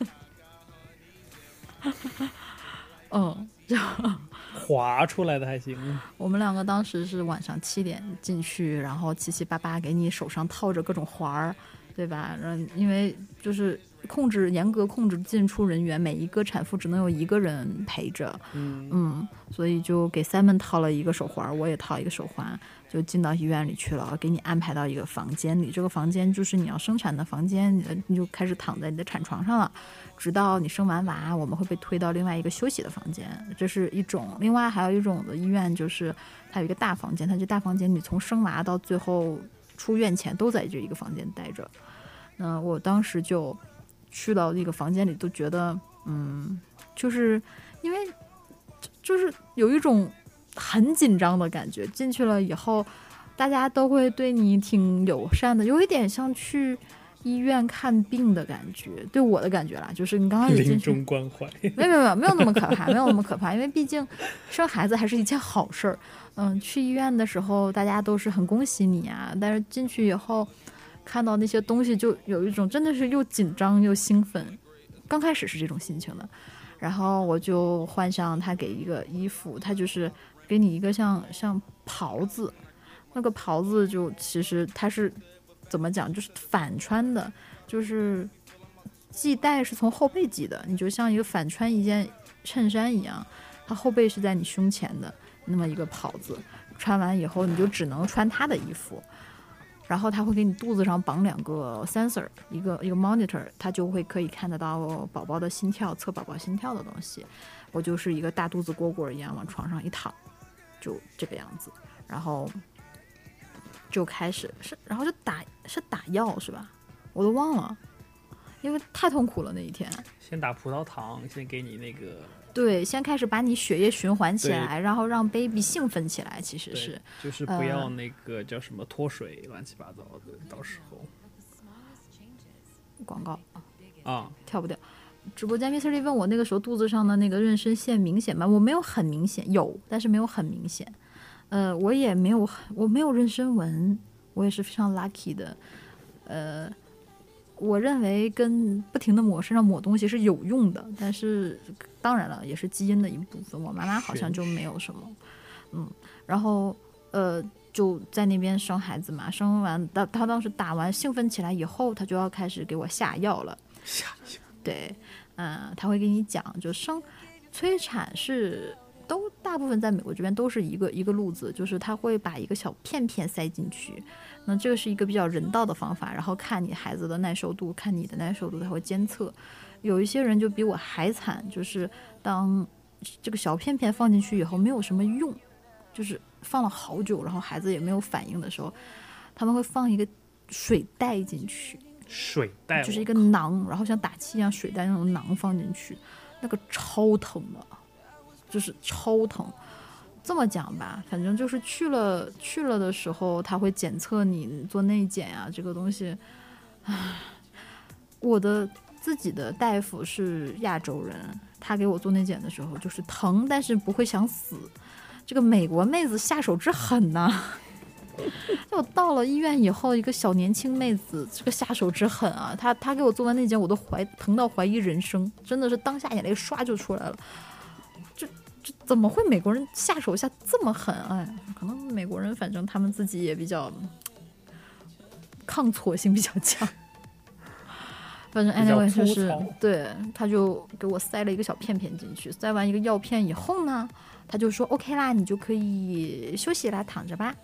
嗯，划出来的还行，我们两个当时是晚上七点进去，然后七七八八给你手上套着各种环儿，对吧？然后因为就是控制严格控制进出人员，每一个产妇只能有一个人陪着，嗯，嗯，所以就给 Simon 套了一个手环，我也套一个手环，就进到医院里去了，给你安排到一个房间里。这个房间就是你要生产的房间，呃你就开始躺在你的产床上了，直到你生完娃，我们会被推到另外一个休息的房间，这是一种。另外还有一种的医院就是它有一个大房间，它这大房间你从生娃到最后出院前都在这一个房间待着。那我当时就去到那个房间里，都觉得，嗯，就是因为就是有一种很紧张的感觉。进去了以后，大家都会对你挺友善的，有一点像去医院看病的感觉。对我的感觉啦，就是你刚开始进临去，终关怀，没有没有没有没有那么可怕，没有那么可怕，因为毕竟生孩子还是一件好事儿。嗯，去医院的时候大家都是很恭喜你啊，但是进去以后看到那些东西，就有一种真的是又紧张又兴奋。刚开始是这种心情的，然后我就换上他给一个衣服，他就是给你一个像像袍子，那个袍子就其实它是怎么讲，就是反穿的，就是系带是从后背系的，你就像一个反穿一件衬衫一样，它后背是在你胸前的那么一个袍子，穿完以后你就只能穿它的衣服。然后他会给你肚子上绑两个 sensor，一个一个 monitor，它就会可以看得到宝宝的心跳，测宝宝心跳的东西。我就是一个大肚子蝈蝈一样往床上一躺，就这个样子，然后就开始是，然后就打是打药是吧？我都忘了，因为太痛苦了那一天。先打葡萄糖，先给你那个，对，先开始把你血液循环起来，然后让 baby 兴奋起来，其实是。就是不呃要那个叫什么脱水，乱七八糟的，到时候广告啊，跳不掉。直播间 Mr. Lee 问我那个时候肚子上的那个妊娠线明显吗？我没有很明显，有，但是没有很明显。呃，我也没有，我没有妊娠纹，我也是非常 lucky 的。呃，我认为跟不停的抹身上抹东西是有用的，但是当然了，也是基因的一部分。我妈妈好像就没有什么，嗯，然后呃就在那边生孩子嘛，生完她她当时打完兴奋起来以后，她就要开始给我下药了。下药对，嗯，他会给你讲，就生催产是都大部分在美国这边都是一个一个路子，就是他会把一个小片片塞进去，那这个是一个比较人道的方法，然后看你孩子的耐受度，看你的耐受度，他会监测。有一些人就比我还惨，就是当这个小片片放进去以后没有什么用，就是放了好久，然后孩子也没有反应的时候，他们会放一个水袋进去，水袋，就是一个囊，然后像打气一样水袋那种囊放进去，那个超疼的，就是超疼。这么讲吧，反正就是去了去了的时候，他会检测你做内检啊、这个东西。唉，我的自己的大夫是亚洲人，他给我做内检的时候就是疼，但是不会想死。这个美国妹子下手之狠呐、就我到了医院以后，一个小年轻妹子，这个下手之狠啊！她她给我做完内检，我都怀疼到怀疑人生，真的是当下眼泪唰就出来了。怎么会美国人下手下这么狠？哎，可能美国人反正他们自己也比较抗挫性比较强。反正 anyway 就是对，他就给我塞了一个小片片进去，塞完一个药片以后呢，他就说 OK 啦，你就可以休息啦，躺着吧。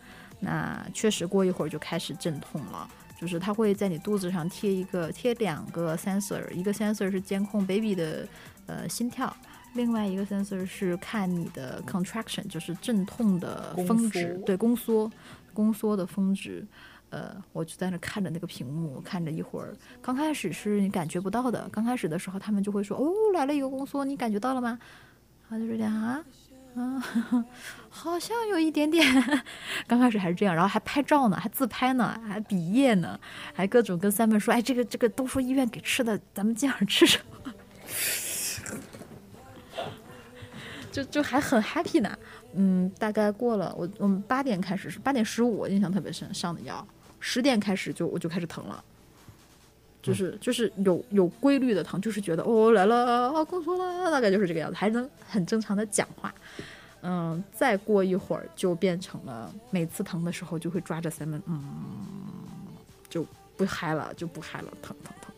那确实过一会儿就开始阵痛了，就是他会在你肚子上贴一个贴两个 sensor，一个 sensor 是监控 baby 的呃心跳，另外一个 sensor 是看你的 contraction，就是阵痛的峰值，缩对宫缩，宫缩的峰值。呃，我就在那看着那个屏幕，看着一会儿。刚开始是你感觉不到的，刚开始的时候他们就会说：“哦，来了一个宫缩，你感觉到了吗？”他就是这样啊，啊，好像有一点点。刚开始还是这样，然后还拍照呢，还自拍呢，还比耶呢，还各种跟 Simon 说：“哎，这个这个都说医院给吃的，咱们今晚吃什么？” 就就还很 happy 呢。嗯，大概过了我我们八点开始是八点十五，我印象特别深，上的药，十点开始就我就开始疼了。就是就是有有规律的疼，就是觉得哦来了啊宫缩了，大概就是这个样子，还能很正常的讲话。嗯，再过一会儿就变成了每次疼的时候就会抓着 Simon，嗯，就不嗨了，就不嗨了，疼疼疼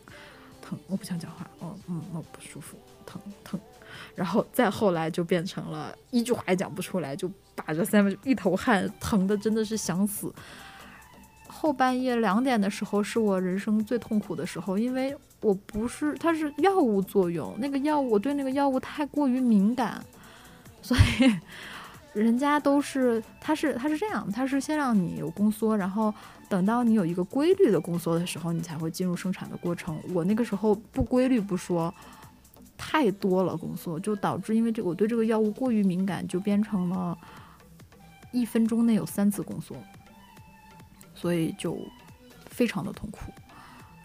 疼，我不想讲话，哦嗯我不舒服，疼疼。然后再后来就变成了一句话也讲不出来，就把着 Sam 一头汗，疼的真的是想死。后半夜两点的时候是我人生最痛苦的时候，因为我不是它是药物作用，那个药物我对那个药物太过于敏感，所以人家都是他是他是这样，他是先让你有宫缩，然后等到你有一个规律的宫缩的时候，你才会进入生产的过程。我那个时候不规律不说，太多了宫缩，就导致因为这我对这个药物过于敏感，就变成了一分钟内有三次宫缩。所以就非常的痛苦。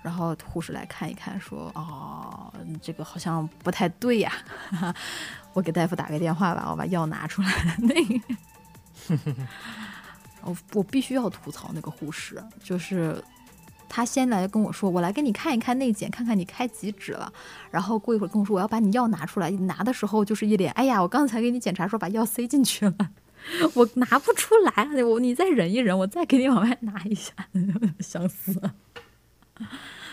然后护士来看一看，说：“哦，这个好像不太对呀。我给大夫打个电话吧，我把药拿出来。那个，我我必须要吐槽那个护士，就是他先来跟我说，我来给你看一看内检，看看你开几指了。然后过一会儿跟我说，我要把你药拿出来。拿的时候就是一脸，哎呀，我刚才给你检查说把药塞进去了。”我拿不出来，我你再忍一忍，我再给你往外拿一下，想死。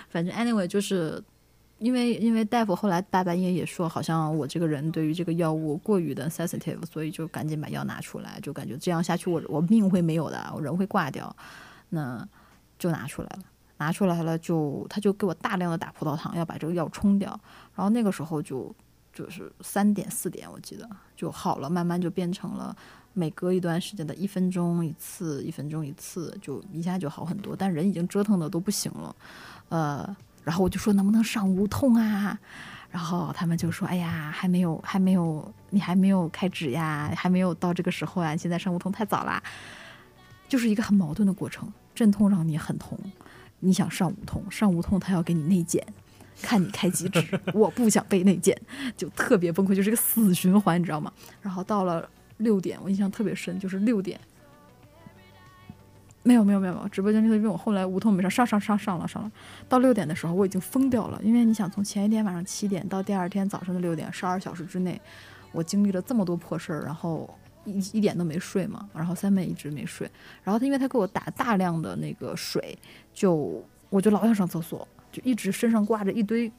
反正 anyway 就是因为因为大夫后来大半夜也说，好像我这个人对于这个药物过于的 sensitive，所以就赶紧把药拿出来，就感觉这样下去我我命会没有的，我人会挂掉，那就拿出来了。拿出来了就他就给我大量的打葡萄糖，要把这个药冲掉。然后那个时候就就是三点四点我记得就好了，慢慢就变成了。每隔一段时间的一分钟一次，一分钟一次，就一下就好很多。但人已经折腾的都不行了，呃，然后我就说能不能上无痛啊？然后他们就说：“哎呀，还没有，还没有，你还没有开指呀，还没有到这个时候呀，现在上无痛太早啦。”就是一个很矛盾的过程，阵痛让你很痛，你想上无痛，上无痛他要给你内检，看你开几指，我不想被内检，就特别崩溃，就是个死循环，你知道吗？然后到了六点，我印象特别深，就是六点。没有没有没有没有，直播间这个病我后来无痛没上，上上上上了上了。到六点的时候我已经疯掉了，因为你想从前一天晚上七点到第二天早上的六点，十二小时之内，我经历了这么多破事儿，然后一一点都没睡嘛，然后三妹一直没睡，然后他因为她给我打大量的那个水，就我就老想上厕所，就一直身上挂着一堆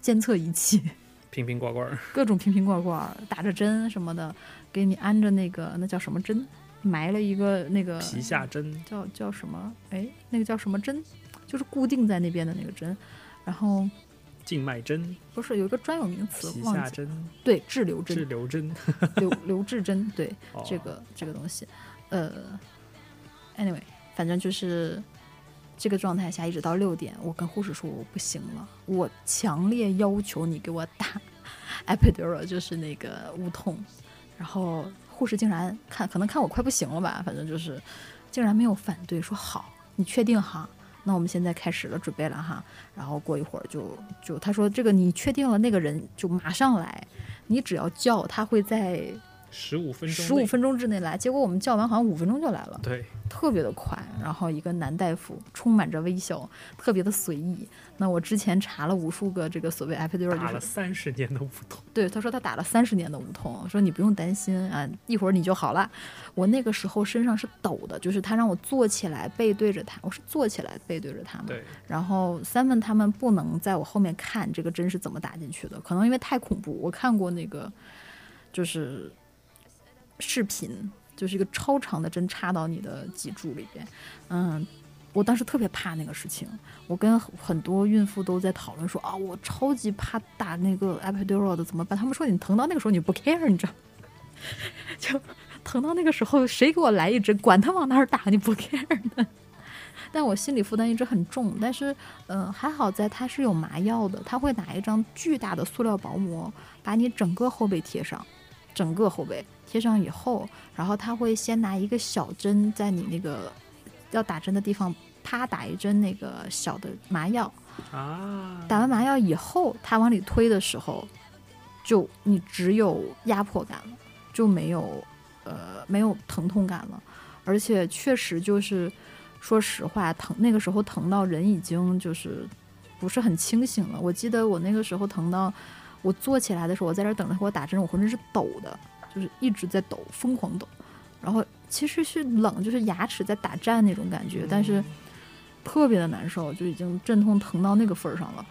监测仪器，瓶瓶罐罐，各种瓶瓶罐罐，打着针什么的，给你安着那个那叫什么针，埋了一个那个皮下针，叫叫什么？哎，那个叫什么针？就是固定在那边的那个针。然后静脉针、不是有一个专有名词皮？下针、对，滞留针滞，留针。留留滞针，对，哦这个这个东西，呃，anyway，反正就是这个状态下，一直到六点，我跟护士说我不行了，我强烈要求你给我打 epidural，就是那个无痛，然后护士竟然看可能看我快不行了吧，反正就是竟然没有反对，说好，你确定哈？那我们现在开始了，准备了哈，然后过一会儿就就他说这个你确定了，那个人就马上来，你只要叫他会在十五分钟，十五。分钟之内来，结果我们叫完好像五分钟就来了，对，特别的快。然后一个男大夫充满着微笑，特别的随意。那我之前查了无数个这个所谓 epidural，打了就是三十年的无痛，对他说他打了三十年的无痛，说你不用担心啊，一会儿你就好了。我那个时候身上是抖的，就是他让我坐起来背对着他，我是坐起来背对着他嘛。对，然后 Simon 他们不能在我后面看这个针是怎么打进去的，可能因为太恐怖。我看过那个就是视频，就是一个超长的针插到你的脊柱里边，嗯。我当时特别怕那个事情，我跟很多孕妇都在讨论说啊，我超级怕打那个 epidural 的怎么办？他们说你疼到那个时候你不 care，你知道，就疼到那个时候谁给我来一针，管他往哪儿打，你不 care 的。但我心理负担一直很重，但是，嗯、还好在它是有麻药的，他会拿一张巨大的塑料薄膜把你整个后背贴上，整个后背贴上以后，然后他会先拿一个小针在你那个要打针的地方啪打一针那个小的麻药，啊，打完麻药以后，他往里推的时候，就你只有压迫感了，就没有呃没有疼痛感了，而且确实就是说实话，疼那个时候疼到人已经就是不是很清醒了。我记得我那个时候疼到我坐起来的时候，我在这儿等着给我打针，我浑身是抖的，就是一直在抖，疯狂抖。然后其实是冷，就是牙齿在打颤那种感觉，但是特别的难受，就已经阵痛疼到那个份儿上了。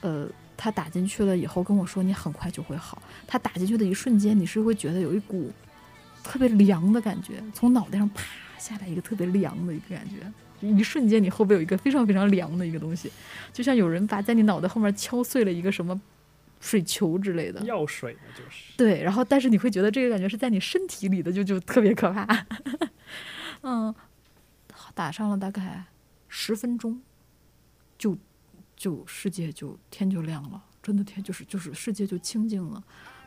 呃，他打进去了以后跟我说，你很快就会好。他打进去的一瞬间，你是会觉得有一股特别凉的感觉，从脑袋上啪下来一个特别凉的一个感觉。一瞬间，你后背有一个非常非常凉的一个东西，就像有人把在你脑袋后面敲碎了一个什么水球之类的。药水嘛，就是对，然后但是你会觉得这个感觉是在你身体里的，就就特别可怕。嗯，打上了大概十分钟，就就世界就天就亮了，真的天就是就是世界就清静了。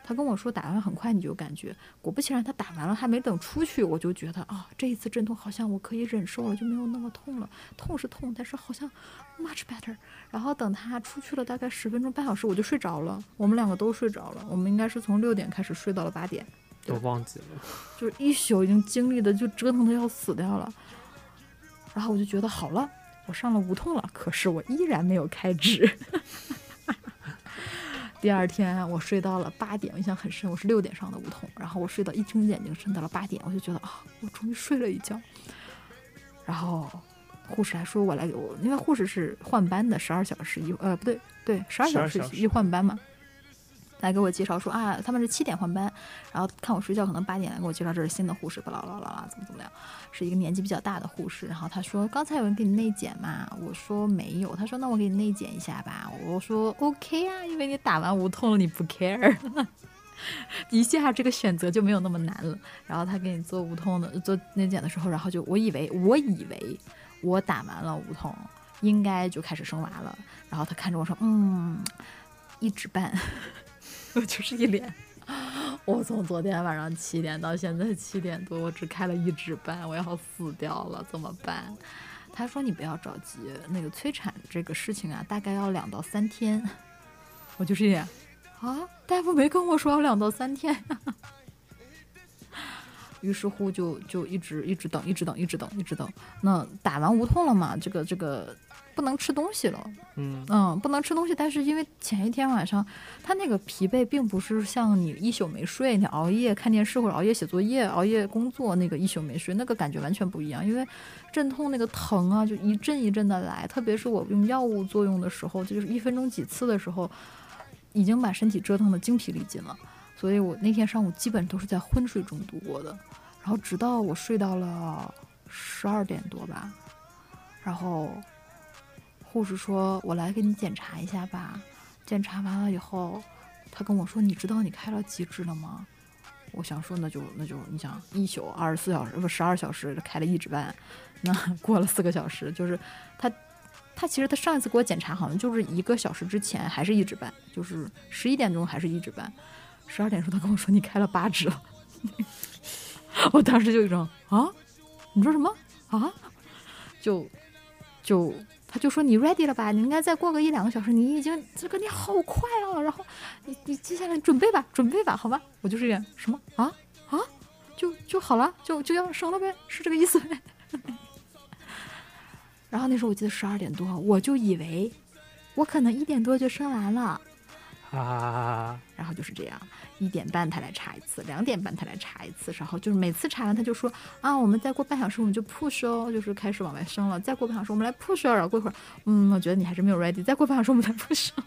他跟我说打完很快你就感觉，果不其然，他打完了还没等出去，我就觉得啊，这一次阵痛好像我可以忍受了，就没有那么痛了。痛是痛，但是好像 much better。然后等他出去了大概十分钟半小时，我就睡着了，我们两个都睡着了。我们应该是从六点开始睡到了八点，都忘记了。就是一宿已经经历的就折腾的要死掉了。然后我就觉得好了，我上了无痛了，可是我依然没有开指。第二天我睡到了八点，我印象很深，我是六点上的梧桐，然后我睡到一睁眼睛睁到了八点，我就觉得啊，我终于睡了一觉。然后护士还说我来给我，因为护士是换班的，十二小时一呃不对对，十二小12小时一换班嘛。来给我介绍说啊，他们是七点换班，然后看我睡觉，可能八点来给我介绍这是新的护士，巴拉巴拉巴拉怎么怎么样，是一个年纪比较大的护士。然后他说刚才有人给你内检嘛？我说没有。他说那我给你内检一下吧。我说 OK 啊，因为你打完无痛了，你不 care，一下这个选择就没有那么难了。然后他给你做无痛的做内检的时候，然后就我以为我以为我打完了无痛，应该就开始生娃了。然后他看着我说嗯，一指半。我 就是一脸，我从昨天晚上七点到现在七点多，我只开了一指半，我要死掉了，怎么办？他说你不要着急，那个催产这个事情啊，大概要两到三天。我就这样啊，大夫没跟我说要两到三天呀、于是乎就就一直一直等，一直等，一直等，一直等。那打完无痛了嘛，这个这个不能吃东西了，嗯嗯，不能吃东西。但是因为前一天晚上他那个疲惫，并不是像你一宿没睡，你熬夜看电视或者熬夜写作业、熬夜工作那个一宿没睡，那个感觉完全不一样。因为阵痛那个疼啊，就一阵一阵的来，特别是我用药物作用的时候，就是一分钟几次的时候，已经把身体折腾的精疲力尽了。所以我那天上午基本都是在昏睡中度过的，然后直到我睡到了十二点多吧，然后护士说：“我来给你检查一下吧。”检查完了以后，他跟我说：“你知道你开了几指了吗？”我想说，那就那就你想一宿二十四小时不十二小时开了一指半，那 过了四个小时，就是他他其实他上一次给我检查好像就是一个小时之前还是一指半，就是十一点钟还是一指半，十二点钟他跟我说你开了八指了，我当时就有一种啊，你说什么啊？就就就说你 ready 了吧？你应该再过个一两个小时，你已经这个你好快啊！然后你你接下来准备吧，准备吧，好吧？我就是这样什么啊啊，就就好了，就就要生了呗，是这个意思呗。然后那时候我记得十二点多，我就以为我可能一点多就生完了，啊，然后就是这样，一点半他来查一次，两点半他来查一次，然后就是每次查完他就说啊，我们再过半小时我们就 push 哦，就是开始往外升了，再过半小时我们来 push 哦，然后过一会儿，嗯，我觉得你还是没有 ready，再过半小时我们 来 push 哦。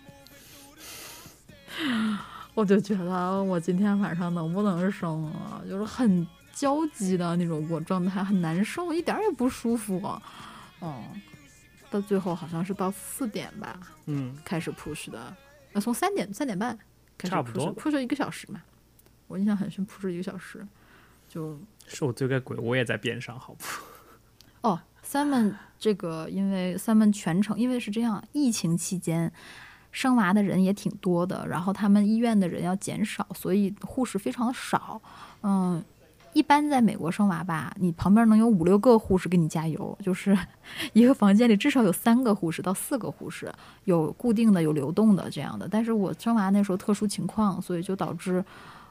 我就觉得我今天晚上能不能生啊，就是很焦急的那种，我状态很难受，一点儿也不舒服。嗯，到最后好像是到四点吧，嗯，开始 push 的，那从三点三点半差不多 push，push 一个小时嘛，我印象很深，push 一个小时，就是我最该鬼，我也在边上，好不？哦，Simon 这个，因为 Simon 全程，因为是这样，疫情期间生娃的人也挺多的，然后他们医院的人要减少，所以护士非常少。嗯，一般在美国生娃吧，你旁边能有五六个护士给你加油，就是一个房间里至少有三个护士到四个护士，有固定的，有流动的这样的。但是我生娃那时候特殊情况，所以就导致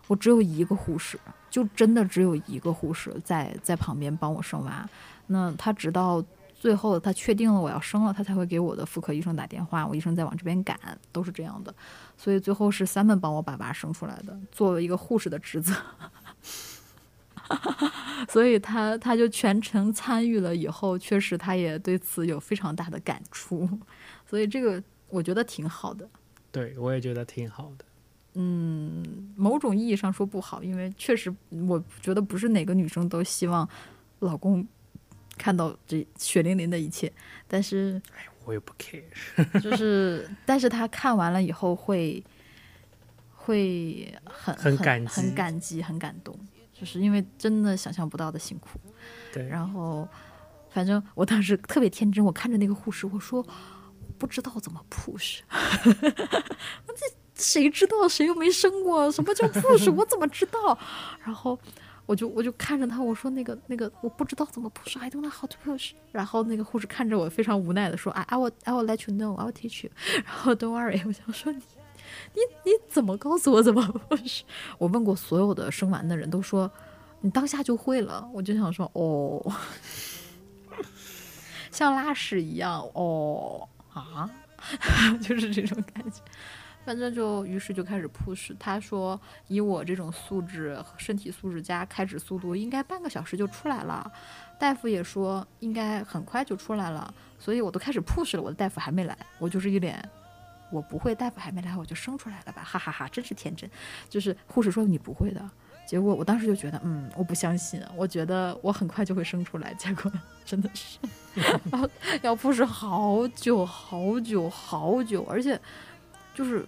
我只有一个护士，就真的只有一个护士在在旁边帮我生娃。那他直到最后他确定了我要生了，他才会给我的妇科医生打电话，我医生再往这边赶，都是这样的。所以最后是 Simon 帮我把娃生出来的，作为一个护士的职责。所以他他就全程参与了，以后确实他也对此有非常大的感触，所以这个我觉得挺好的。对，我也觉得挺好的。嗯，某种意义上说不好，因为确实我觉得不是哪个女生都希望老公看到这血淋淋的一切，但是哎我也不 care。就是，但是他看完了以后会会很很感激很感激，很感动，就是因为真的想象不到的辛苦。对，然后，反正我当时特别天真，我看着那个护士，我说我不知道怎么 push，这谁知道？谁又没生过？什么叫 push？我怎么知道？然后我就我就看着他，我说那个那个我不知道怎么 push，I don't know how to push。然后那个护士看着我，非常无奈的说：“I I will I will let you know, I will teach you。”然后 Don't worry，我想说你。你你怎么告诉我怎么 push？我问过所有的生完的人都说你当下就会了，我就想说哦，像拉屎一样哦啊，就是这种感觉。反正就于是就开始 push。他说以我这种素质、身体素质加开指速度，应该半个小时就出来了。大夫也说应该很快就出来了，所以我都开始 push 了。我的大夫还没来，我就是一脸我不会，大夫还没来我就生出来了吧，哈哈哈真是天真。就是护士说你不会的，结果我当时就觉得，嗯，我不相信，我觉得我很快就会生出来，结果 真的是。要要 push 好久好久好久，而且就是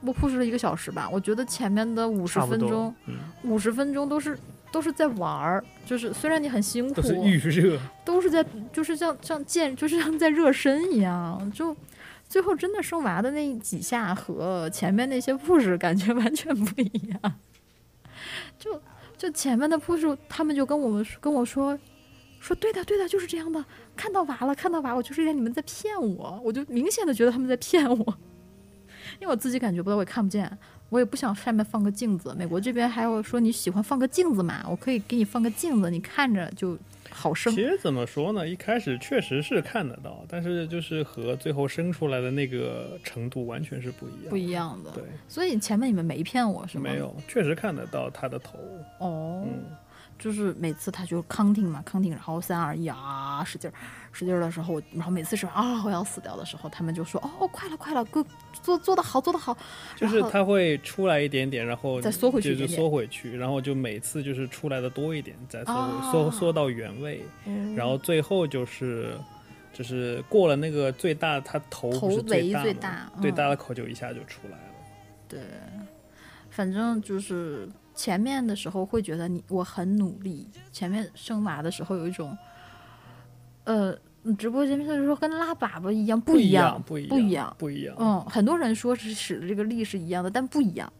我 push 了一个小时吧，我觉得前面的五十分钟，，嗯，五十分钟都是都是在玩儿，就是虽然你很辛苦，都是预热。都是在就是像像健就是像在热身一样，就最后真的生娃的那几下和前面那些护士感觉 完全不一样。就就前面的护士他们就跟我们跟我说说对的对的，就是这样的，看到娃了看到娃，我就是以为你们在骗我，我就明显的觉得他们在骗我。因为我自己感觉不到，我也看不见，我也不想上面放个镜子。美国这边还有说你喜欢放个镜子嘛，我可以给你放个镜子，你看着就好生其。实怎么说呢？一开始确实是看得到，但是就是和最后生出来的那个程度完全是不一样。不一样的，对，所以前面你们没骗我是吗？没有，确实看得到他的头。哦，嗯，就是每次他就 counting 嘛，counting，然后三二一啊，使劲儿使劲儿的时候，然后每次是啊我要死掉的时候，他们就说哦快了快了，哥做做的好做的好，就。是他会出来一点点，然后再缩回去一就缩回去，然后就每次就是出来的多一点，再缩缩缩到原位，嗯。然后最后就是就是过了那个最大，他头头不是最围最大吗大嗯最大的口就一下就出来了。对，反正就是前面的时候会觉得你我很努力，前面生娃的时候有一种，呃，直播间就是说跟拉粑粑一样，不一样，不一不一样，不一样。嗯，很多人说是使的这个力是一样的，但不一样。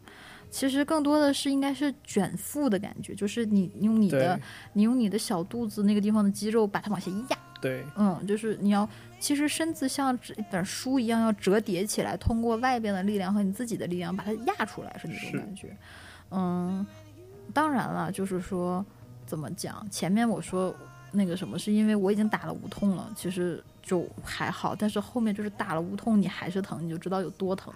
其实更多的是应该是卷腹的感觉，就是你用你的你用你的小肚子那个地方的肌肉把它往下压，对嗯，就是你要，其实身子像纸一本书一样要折叠起来，通过外边的力量和你自己的力量把它压出来，是那种感觉。嗯，当然了，就是说怎么讲，前面我说那个什么，是因为我已经打了无痛了，其实就还好，但是后面就是打了无痛，你还是疼，你就知道有多疼。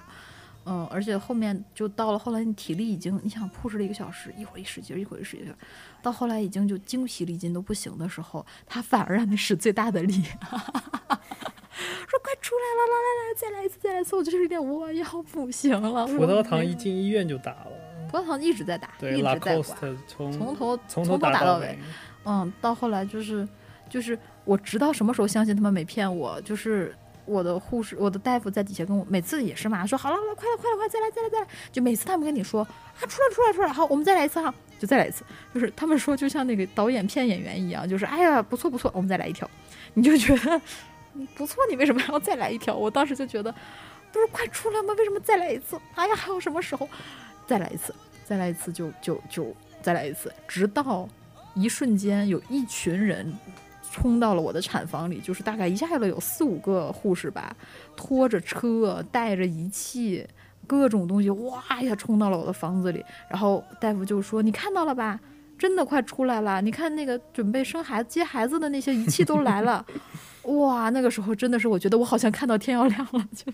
嗯，而且后面就到了后来，你体力已经，你想 push 了一个小时，一会儿一使劲儿，一会儿一使劲儿，到后来已经就精疲力尽都不行的时候，他反而让你使最大的力，说快出来了，来来来，再来一次，再来一次，我就是有点我要不行了。葡萄糖一进医院就打了。葡萄糖一直在打，对一直在刮，从从头从头打到尾。。嗯，到后来就是就是我直到什么时候相信他们没骗我，就是我的护士、我的大夫在底下跟我，每次也是嘛，说好了好了，快了快了快，再来再来再来，就每次他们跟你说啊出来出来出来，好，我们再来一次哈，就再来一次，就是他们说就像那个导演骗演员一样，就是哎呀不错不错，我们再来一条，你就觉得嗯不错，你为什么还要再来一条？我当时就觉得不是快出来吗？为什么再来一次？哎呀，还有什么时候再来一次？再来一次就就就再来一次，直到一瞬间有一群人冲到了我的产房里，就是大概一下子有四五个护士吧，拖着车，带着仪器，各种东西，哇一下冲到了我的房子里。然后大夫就说：“你看到了吧？真的快出来了！你看那个准备生孩子、接孩子的那些仪器都来了。”哇，那个时候真的是，我觉得我好像看到天要亮了，就。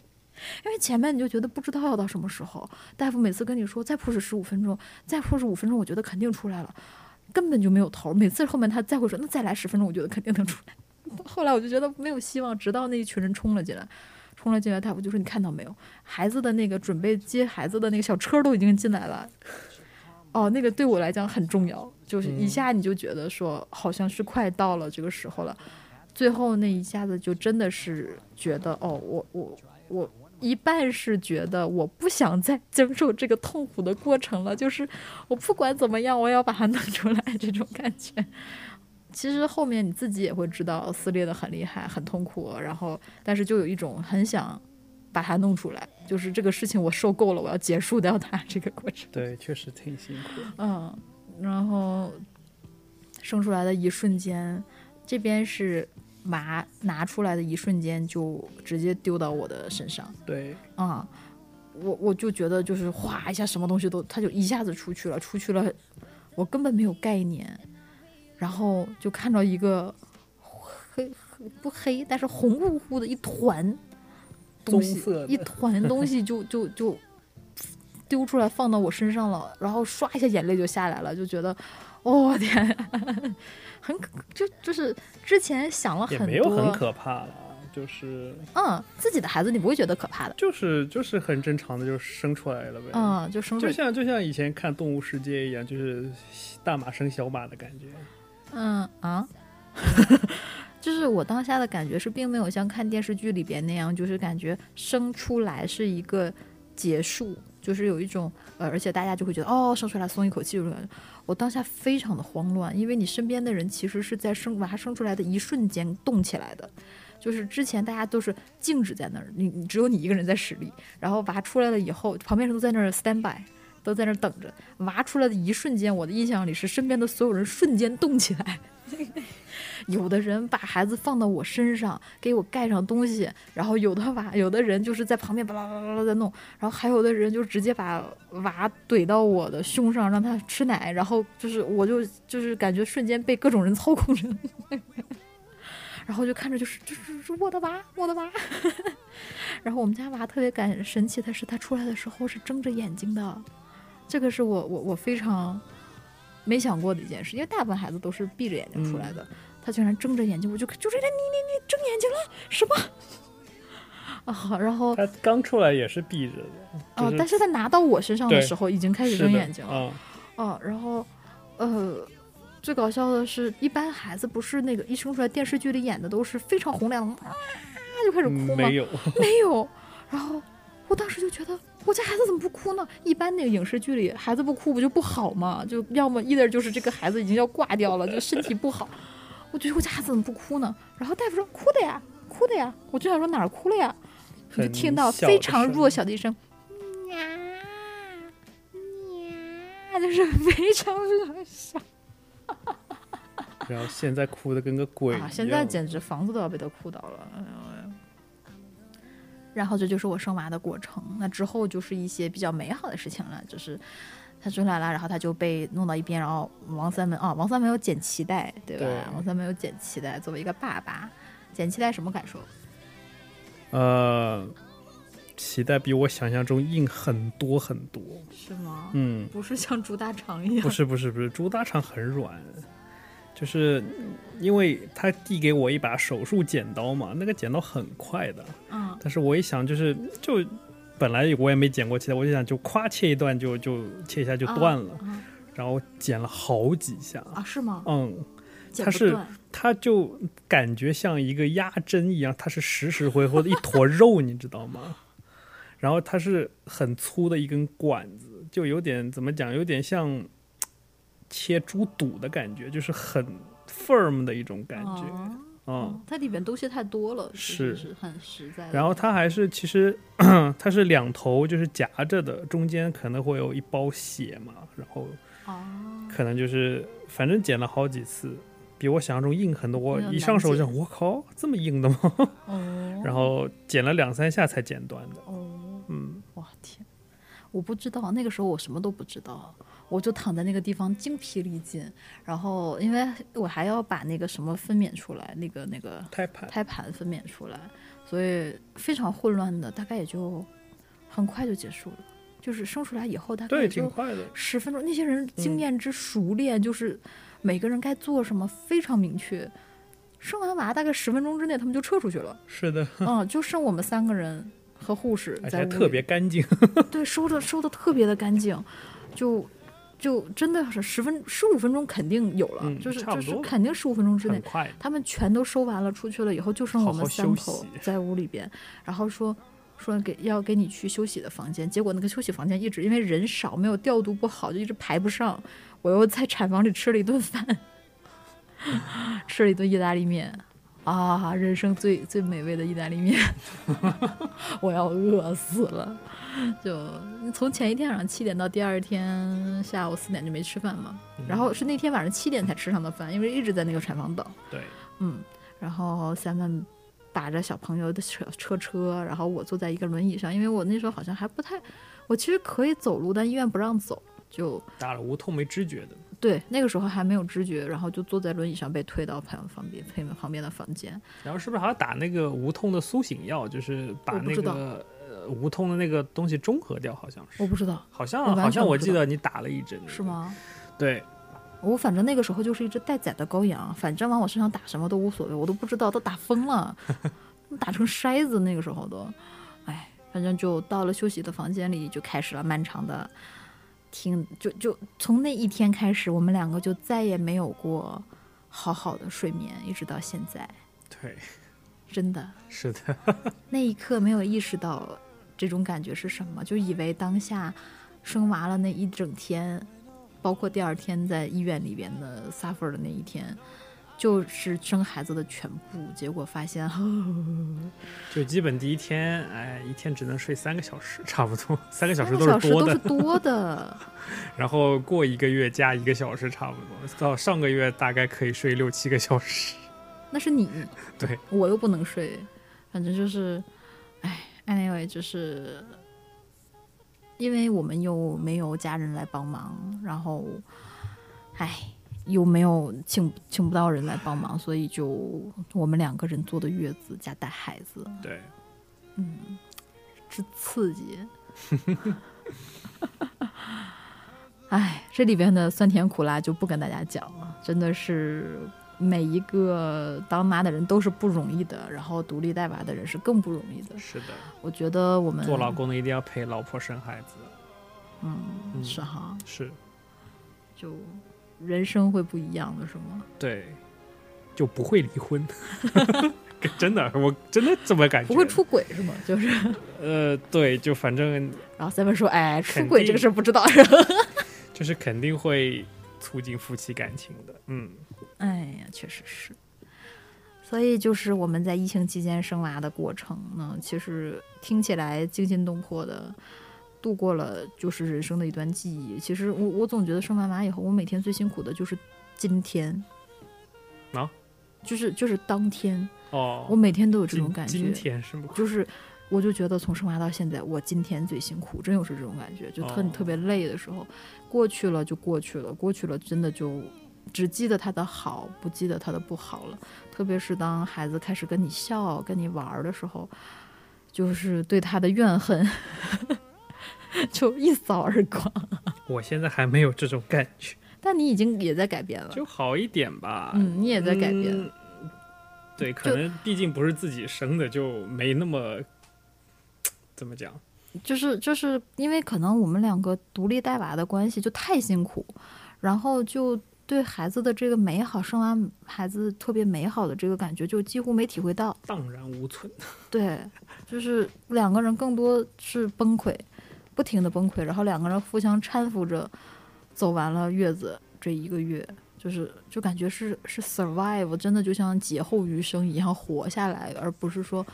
因为前面你就觉得不知道要到什么时候，大夫每次跟你说再 push 十五分钟，再 push 五分钟，我觉得肯定出来了，根本就没有头。每次后面他再会说那再来十分钟，我觉得肯定能出来。后来我就觉得没有希望，直到那一群人冲了进来，冲了进来，大夫就说你看到没有，孩子的那个准备接孩子的那个小车都已经进来了。哦，那个对我来讲很重要，就是一下你就觉得说好像是快到了这个时候了。最后那一下子就真的是觉得，哦，我我我一半是觉得我不想再经受这个痛苦的过程了，就是我不管怎么样，我要把它弄出来这种感觉。其实后面你自己也会知道撕裂的很厉害，很痛苦，然后但是就有一种很想把它弄出来，就是这个事情我受够了，我要结束掉它这个过程。对，确实挺辛苦。嗯，然后生出来的一瞬间，这边是麻拿出来的一瞬间就直接丢到我的身上对，啊、我我就觉得就是哗一下，什么东西都，它就一下子出去了，出去了，我根本没有概念，然后就看到一个黑黑不黑，但是红乎乎的一团东西一团东西就就就丢出来放到我身上了，然后唰一下眼泪就下来了，就觉得，哦天。呀，很可就就是之前想了也很多，没有很可怕了，就是嗯，自己的孩子你不会觉得可怕的，就是就是很正常的就生出来了呗。嗯，就生出就像就像以前看《动物世界》一样，就是大马生小马的感觉。嗯啊，就是我当下的感觉是，并没有像看电视剧里边那样，就是感觉生出来是一个结束，就是有一种呃，而且大家就会觉得哦，生出来松一口气这种感觉。我当下非常的慌乱，因为你身边的人其实是在生娃生出来的一瞬间动起来的。就是之前大家都是静止在那儿，你你只有你一个人在使力，然后娃出来了以后，旁边人都在那儿 stand by，都在那儿等着。娃出来的一瞬间，我的印象里是身边的所有人瞬间动起来，有的人把孩子放到我身上，给我盖上东西，然后有的娃，有的人就是在旁边巴拉巴拉巴拉在弄，然后还有的人就直接把娃怼到我的胸上，让他吃奶，然后就是我就就是感觉瞬间被各种人操控着，然后就看着就是就是是我的娃，我的娃。然后我们家娃特别感神奇的是，他出来的时候是睁着眼睛的，这个是我我我非常没想过的一件事，因为大部分孩子都是闭着眼睛出来的，他居然睁着眼睛，我就就是你你你睁眼睛了什么？啊，然后他刚出来也是闭着的，哦、就是但是他拿到我身上的时候已经开始睁眼睛了。啊，哦，然后，呃，最搞笑的是，一般孩子不是那个一生出来电视剧里演的都是非常洪亮，啊就开始哭吗？嗯没有，没有。然后我当时就觉得，我家孩子怎么不哭呢？一般那个影视剧里，孩子不哭不就不好吗？就要么 either 就是这个孩子已经要挂掉了，就身体不好。我觉得我家孩子怎么不哭呢？然后大夫说哭的呀，哭的呀。我就想说哪儿哭了呀？我就听到非常弱小的一声“呀呀”，就是非常非常小然后现在哭的跟个鬼一样。啊！现在简直房子都要被他哭倒了。然后这就是我生娃的过程。那之后就是一些比较美好的事情了，就是他出来了，然后他就被弄到一边，然后王三文啊，王三文有剪脐带，对吧？对王三文有剪脐带，作为一个爸爸，剪脐带什么感受？呃，脐带比我想象中硬很多很多。是吗？嗯，不是像猪大肠一样，不是不是不是，猪大肠很软，就是因为他递给我一把手术剪刀嘛，那个剪刀很快的，嗯但是我一想就是就。本来我也没剪过脐带，我就想就夸切一段就就切一下就断了，啊然后剪了好几下，啊，是吗？嗯，它是它就感觉像一个压针一样，它是实实回回的一坨肉，你知道吗？然后它是很粗的一根管子，就有点怎么讲，有点像切猪肚的感觉，就是很 firm 的一种感觉。哦嗯，它里面东西太多了，是是很实在的。然后它还是其实 它是两头就是夹着的，中间可能会有一包血嘛，然后哦，可能就是反正剪了好几次，比我想象中硬很多。我一上手就想，我靠，这么硬的吗？哦，然后剪了两三下才剪断的。哦，嗯，哇天，我不知道，那个时候我什么都不知道，我就躺在那个地方精疲力尽，然后因为我还要把那个什么分娩出来，那个那个胎盘胎盘分娩出来，所以非常混乱的，大概也就很快就结束了，就是生出来以后大概挺快的。十分钟，那些人经嗯验之熟练，就是每个人该做什么非常明确。生完娃大概十分钟之内，他们就撤出去了。是的，嗯，就剩我们三个人和护士而且还特在屋里别干净。对，收的收的特别的干净，就就真的是十分十五分钟肯定有了，嗯就是就是肯定十五分钟之内，他们全都收完了出去了以后，就剩我们三口在屋里边，然后说。说给要给你去休息的房间，结果那个休息房间一直因为人少，没有调度不好，就一直排不上。我又在产房里吃了一顿饭，吃了一顿意大利面，啊，人生最最美味的意大利面，我要饿死了。就从前一天晚上七点到第二天下午四点就没吃饭嘛，然后是那天晚上七点才吃上的饭，因为一直在那个产房等。对，嗯，然后三们把着小朋友的车车车，然后我坐在一个轮椅上，因为我那时候好像还不太，我其实可以走路，但医院不让走，就打了无痛没知觉的。对那个时候还没有知觉，然后就坐在轮椅上被推到朋友旁边旁边的房间。然后是不是还要打那个无痛的苏醒药？就是把那个呃无痛的那个东西中和掉，好像是。我不知道好像好像我记得你打了一针。是？吗？对，我反正那个时候就是一只待宰的羔羊，反正往我身上打什么都无所谓，我都不知道，都打疯了，打成筛子那个时候都，哎，反正就到了休息的房间里，就开始了漫长的听，就就从那一天开始，我们两个就再也没有过好好的睡眠，一直到现在，对，真的是的，那一刻没有意识到这种感觉是什么，就以为当下生娃了那一整天，包括第二天在医院里边的 suffer 的那一天，就是生孩子的全部。结果发现，就基本第一天，哎，一天只能睡三个小时，差不多三个小时都是多的。多的。然后过一个月加一个小时，差不多到上个月大概可以睡六七个小时。那是你，对我又不能睡，反正就是，哎，anyway，就是因为我们又没有家人来帮忙，然后，哎，又没有请请不到人来帮忙，所以就我们两个人坐的月子加带孩子，对，嗯之刺激。哎，这里边的酸甜苦辣就不跟大家讲了，真的是每一个当妈的人都是不容易的，然后独立带娃的人是更不容易的。是的，我觉得我们做老公的一定要陪老婆生孩子。嗯嗯是哈，是，就人生会不一样的是吗？对，就不会离婚。真的，我真的这么感觉。不会出轨是吗？就是，呃，对，就反正然后 seven 说，哎，出轨这个事不知道？就是肯定会促进夫妻感情的。嗯，哎呀，确实是。所以就是我们在疫情期间生娃的过程呢，其实听起来惊心动魄的，度过了就是人生的一段记忆。其实我我总觉得生完娃以后，我每天最辛苦的就是今天，啊，就是就是当天，哦，我每天都有这种感觉。今天是吗？就是我就觉得从生娃到现在，我今天最辛苦，真有是这种感觉，就特、哦特别累的时候，过去了就过去了，过去了真的就只记得他的好，不记得他的不好了。特别是当孩子开始跟你笑、跟你玩儿的时候，就是对他的怨恨 就一扫而光。我现在还没有这种感觉，但你已经也在改变了，就好一点吧。嗯，你也在改变。嗯对，可能毕竟不是自己生的，就没那么怎么讲。就是就是因为可能我们两个独立带娃的关系就太辛苦，然后就对孩子的这个美好，生完孩子特别美好的这个感觉，就几乎没体会到。荡然无存。对，就是两个人更多是崩溃，不停的崩溃，然后两个人互相搀扶着走完了月子这一个月，就是就感觉是是 survive，真的就像劫后余生一样活下来，而不是说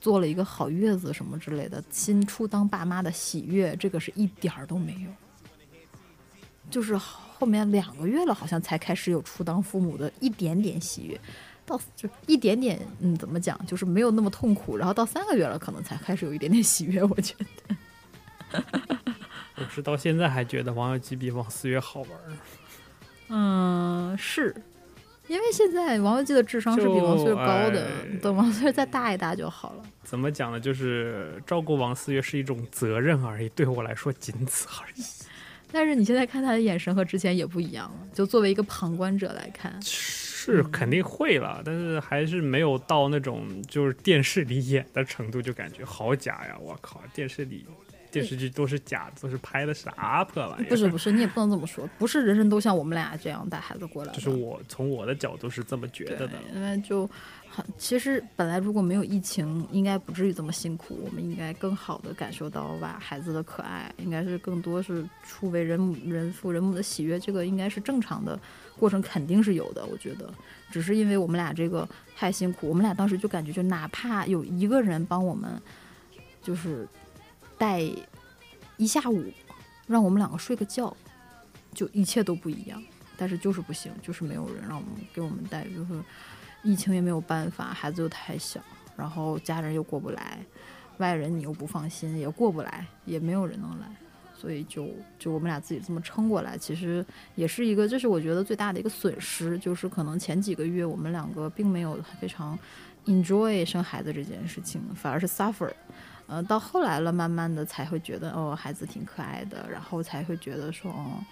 做了一个好月子什么之类的。新初当爸妈的喜悦，这个是一点儿都没有。就是后面两个月了，好像才开始有初当父母的一点点喜悦，到就一点点，嗯，怎么讲，就是没有那么痛苦。然后到三个月了，可能才开始有一点点喜悦。我觉得，我是到现在还觉得王小基比王思月好玩。嗯，是因为现在王文基的智商是比王思月高的，等王思月再大一大就好了。怎么讲呢？就是照顾王思月是一种责任而已，对我来说仅此而已。但是你现在看他的眼神和之前也不一样了，就作为一个旁观者来看，是肯定会了，但是还是没有到那种就是电视里演的程度，就感觉好假呀！我靠，电视里电视剧都是假的，都是拍的啥破玩意儿？不是不是，你也不能这么说，不是人人都像我们俩这样带孩子过来的。就是我从我的角度是这么觉得的对。，因为就很，其实本来如果没有疫情，应该不至于这么辛苦。我们应该更好的感受到吧孩子的可爱，应该是更多是初为人母人父人母的喜悦，这个应该是正常的过程，肯定是有的。我觉得，只是因为我们俩这个太辛苦，我们俩当时就感觉，就哪怕有一个人帮我们，就是带一下午，让我们两个睡个觉，就一切都不一样。但是就是不行，就是没有人让我们给我们带，就是疫情也没有办法，孩子又太小，然后家人又过不来，外人你又不放心，也过不来，也没有人能来，所以就就我们俩自己这么撑过来，其实也是一个，这是我觉得最大的一个损失，就是可能前几个月我们两个并没有非常 enjoy 生孩子这件事情，反而是 suffer。呃，到后来了，慢慢的才会觉得哦，孩子挺可爱的，然后才会觉得说，哦，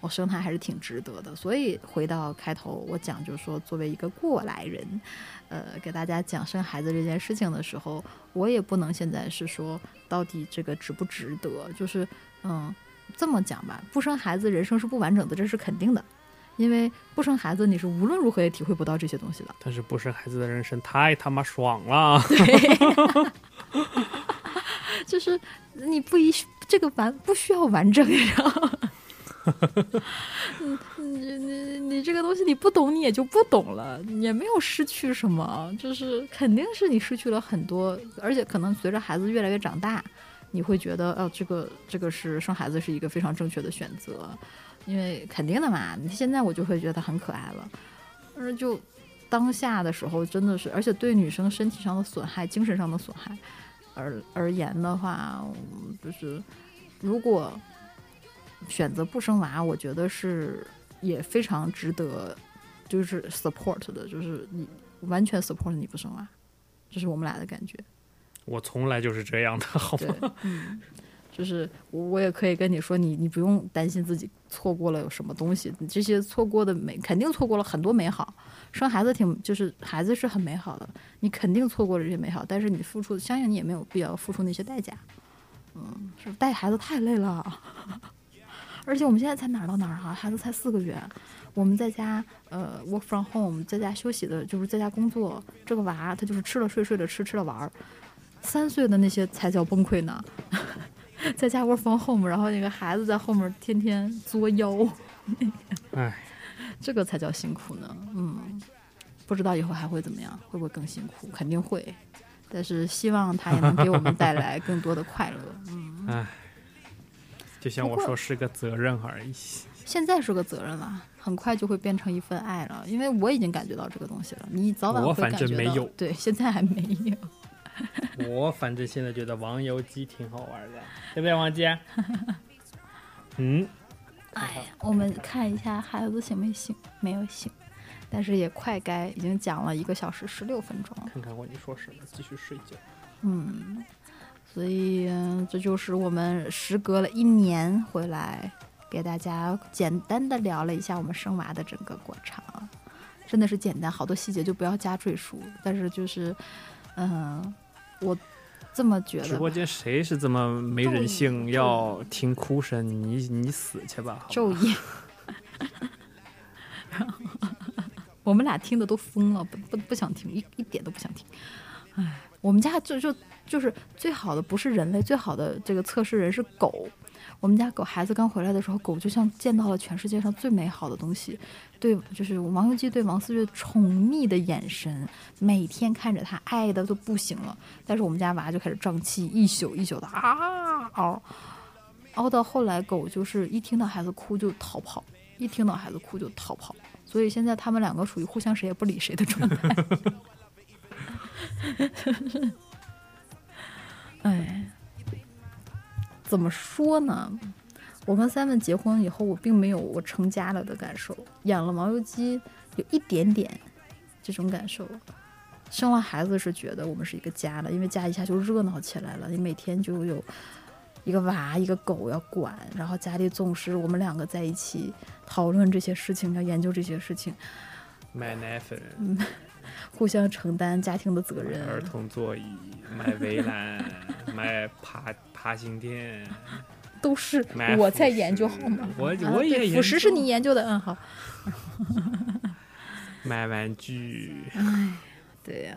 我生他还是挺值得的。所以回到开头，我讲就是说，作为一个过来人，呃，给大家讲生孩子这件事情的时候，我也不能现在是说到底这个值不值得，就是嗯，这么讲吧，不生孩子人生是不完整的，这是肯定的。因为不生孩子，你是无论如何也体会不到这些东西的。但是不生孩子的人生太他妈爽了。就是你不一这个完不需要完整，你知道吗？你你你这个东西你不懂，你也就不懂了，也没有失去什么，就是肯定是你失去了很多，而且可能随着孩子越来越长大，你会觉得哦，这个这个是生孩子是一个非常正确的选择，因为肯定的嘛。你现在我就会觉得很可爱了，但是就当下的时候真的是，而且对女生身体上的损害、精神上的损害而而言的话，就是如果选择不生娃，我觉得是也非常值得，就是 support 的，就是你完全 support 你不生娃，这是我们俩的感觉。我从来就是这样的，好吗？，嗯，就是我我也可以跟你说，你你不用担心自己错过了有什么东西，你这些错过的美肯定错过了很多美好。生孩子挺就是孩子是很美好的，你肯定错过了这些美好，但是你付出相应你也没有必要付出那些代价。嗯，是带孩子太累了，而且我们现在才哪儿到哪儿啊？孩子才四个月，我们在家呃 work from home，在家休息的，就是在家工作。这个娃他就是吃了睡，睡了吃，吃了玩儿。三岁的那些才叫崩溃呢，在家 work from home，然后那个孩子在后面天天作妖，哎，这个才叫辛苦呢。嗯，不知道以后还会怎么样，会不会更辛苦？肯定会，但是希望他也能给我们带来更多的快乐。嗯，就像我说是个责任而已。现在是个责任了，很快就会变成一份爱了，因为我已经感觉到这个东西了，你早晚我反会感觉到。正没有对，现在还没有。我反正现在觉得王游机挺好玩的，对不对，王姬？嗯，哎呀，我们看一下孩子醒没醒？没有醒，但是也快该已经讲了一个小时十六分钟了。看看我你说什么，继续睡觉。嗯，所以嗯这就是我们时隔了一年回来，给大家简单的聊了一下我们生娃的整个过程，真的是简单，好多细节就不要加赘述。但是就是，嗯，我这么觉得。直播间谁是这么没人性，要听哭声？你你死去吧昼夜，我们俩听的都疯了，不不不想听，一一点都不想听。唉，我们家就就就是最好的不是人类，最好的这个测试人是狗。我们家狗孩子刚回来的时候，狗就像见到了全世界上最美好的东西，对，就是王游姬对王思月宠溺的眼神，每天看着他爱的都不行了。但是我们家娃就开始胀气，一宿一宿的啊嗷。嗷到后来，狗就是一听到孩子哭就逃跑，一听到孩子哭就逃跑，所以现在他们两个属于互相谁也不理谁的状态。哎，怎么说呢？我跟 Simon 结婚以后，我并没有我成家了的感受，养了毛油鸡有一点点这种感受。生了孩子是觉得我们是一个家了，因为家一下就热闹起来了，你每天就有一个娃一个狗要管，然后家里总是我们两个在一起讨论这些事情，要研究这些事情，买奶粉、互相承担家庭的责任。儿童座椅、买围栏、买爬爬行垫、都是我在研究，好吗？我啊我也研对辅食是你研究的，嗯，好。买玩具，对呀、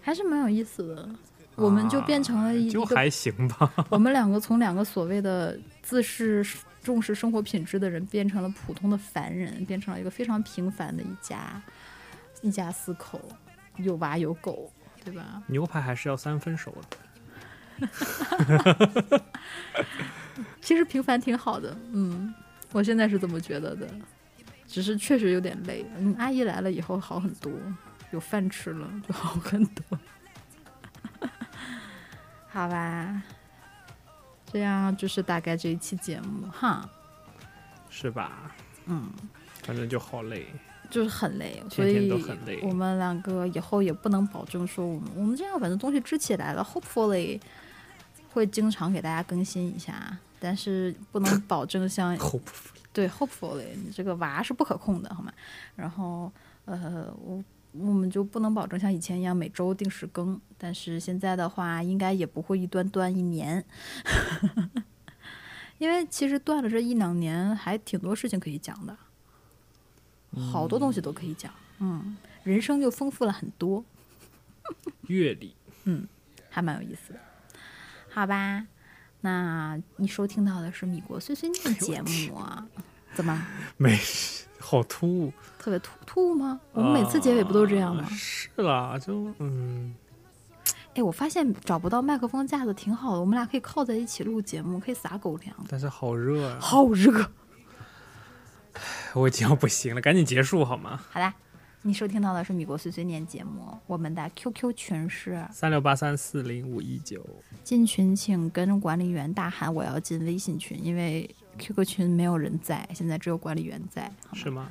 还是蛮有意思的。我们就变成了一一个，就还行吧。我们两个从两个所谓的自视重视生活品质的人，变成了普通的凡人，变成了一个非常平凡的一家一家四口，有娃有狗，对吧？牛排还是要三分熟的。其实平凡挺好的，嗯，我现在是这么觉得的，只是确实有点累。嗯，阿姨来了以后好很多，有饭吃了就好很多。好吧，这样就是大概这一期节目哈，是吧？嗯，反正就好累。就是很累，所以我们两个以后也不能保证说我们我们这样反正东西支起来了，hopefully 会经常给大家更新一下，但是不能保证像 hopefully 对，hopefully 你这个娃是不可控的，好吗？然后呃，我我们就不能保证像以前一样每周定时更，但是现在的话，应该也不会一断断一年，因为其实断了这一两年，还挺多事情可以讲的，好多东西都可以讲，嗯，人生就丰富了很多，阅历，嗯还蛮有意思的，好吧？那你收听到的是米国碎碎念节目啊，怎么没事，好突兀。特别突突兀吗？我们每次结尾不都这样吗啊？是啦，就嗯，哎，我发现找不到麦克风架子挺好的，我们俩可以靠在一起录节目，可以撒狗粮。但是好热啊，好热。我已经要不行了，赶紧结束好吗？好啦，你收听到的是米国碎碎念节目，我们的 QQ 群是三六八三四零五一九，进群，请跟管理员大喊我要进微信群，因为 QQ 群没有人在，现在只有管理员在，好吗是吗？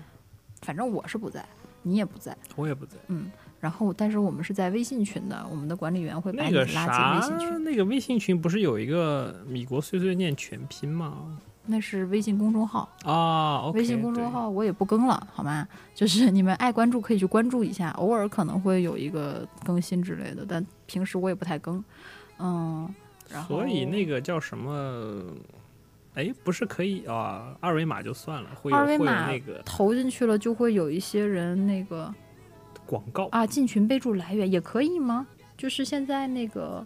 反正我是不在，你也不在。我也不在。嗯然后，但是我们是在微信群的，我们的管理员会把你拉进微信，群。那个微信群不是有一个米国碎碎念全拼吗？那是微信公众号，啊微信公众号我也不更了，好吗？就是 你们爱关注可以去关注一下，偶尔可能会有一个更新之类的，但平时我也不太更。嗯，然后所以那个叫什么？哎，不是可以啊？二维码就算了，会有会有二维码那个投进去了，就会有一些人那个广告。啊，进群备注来源也可以吗？就是现在那个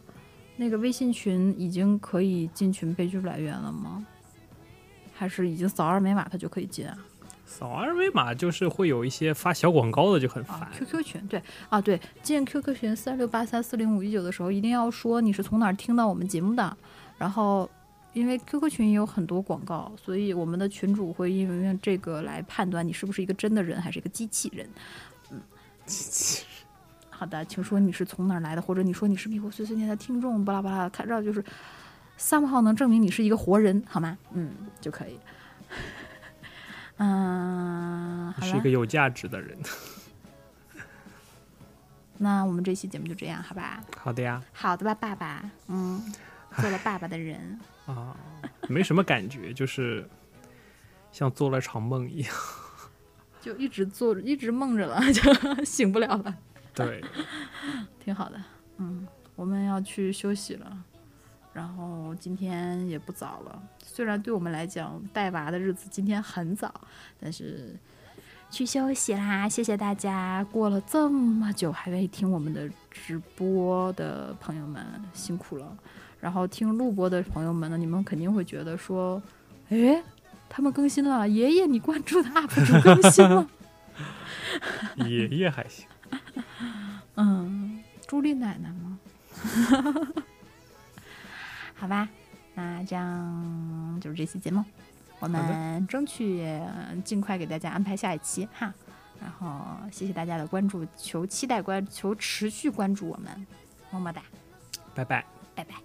那个微信群已经可以进群备注来源了吗？还是已经扫二维码它就可以进啊？扫二维码就是会有一些发小广告的，就很烦啊。，QQ 群对啊，对，进 QQ 群三六八三四零五一九的时候，一定要说你是从哪儿听到我们节目的。然后，因为 QQ 群也有很多广告，所以我们的群主会因为这个来判断你是不是一个真的人还是一个机器人。嗯，机器人好的，请说你是从哪儿来的，或者你说你是迷糊碎碎念的听众，巴拉巴拉，看到就是三号能证明你是一个活人，好吗？嗯，就可以。嗯，你是一个，有价值的人。那我们这期节目就这样，好吧？好的呀，好的吧，爸爸。嗯，做了爸爸的人。啊，没什么感觉，就是像做了场梦一样。就一直做，一直梦着了，就 醒不了了，对，挺好的。嗯，我们要去休息了，然后今天也不早了。虽然对我们来讲带娃的日子今天很早，但是去休息啦。谢谢大家，过了这么久还愿意听我们的直播的朋友们，辛苦了。然后听录播的朋友们呢，你们肯定会觉得说，诶，他们更新了，爷爷你关注的 UP 主更新了。爷爷还行。嗯，朱莉奶奶吗？好吧那这样就是这期节目我们争取尽快给大家安排下一期哈然后谢谢大家的关注求期待关求持续关注我们么么哒。拜拜。拜拜。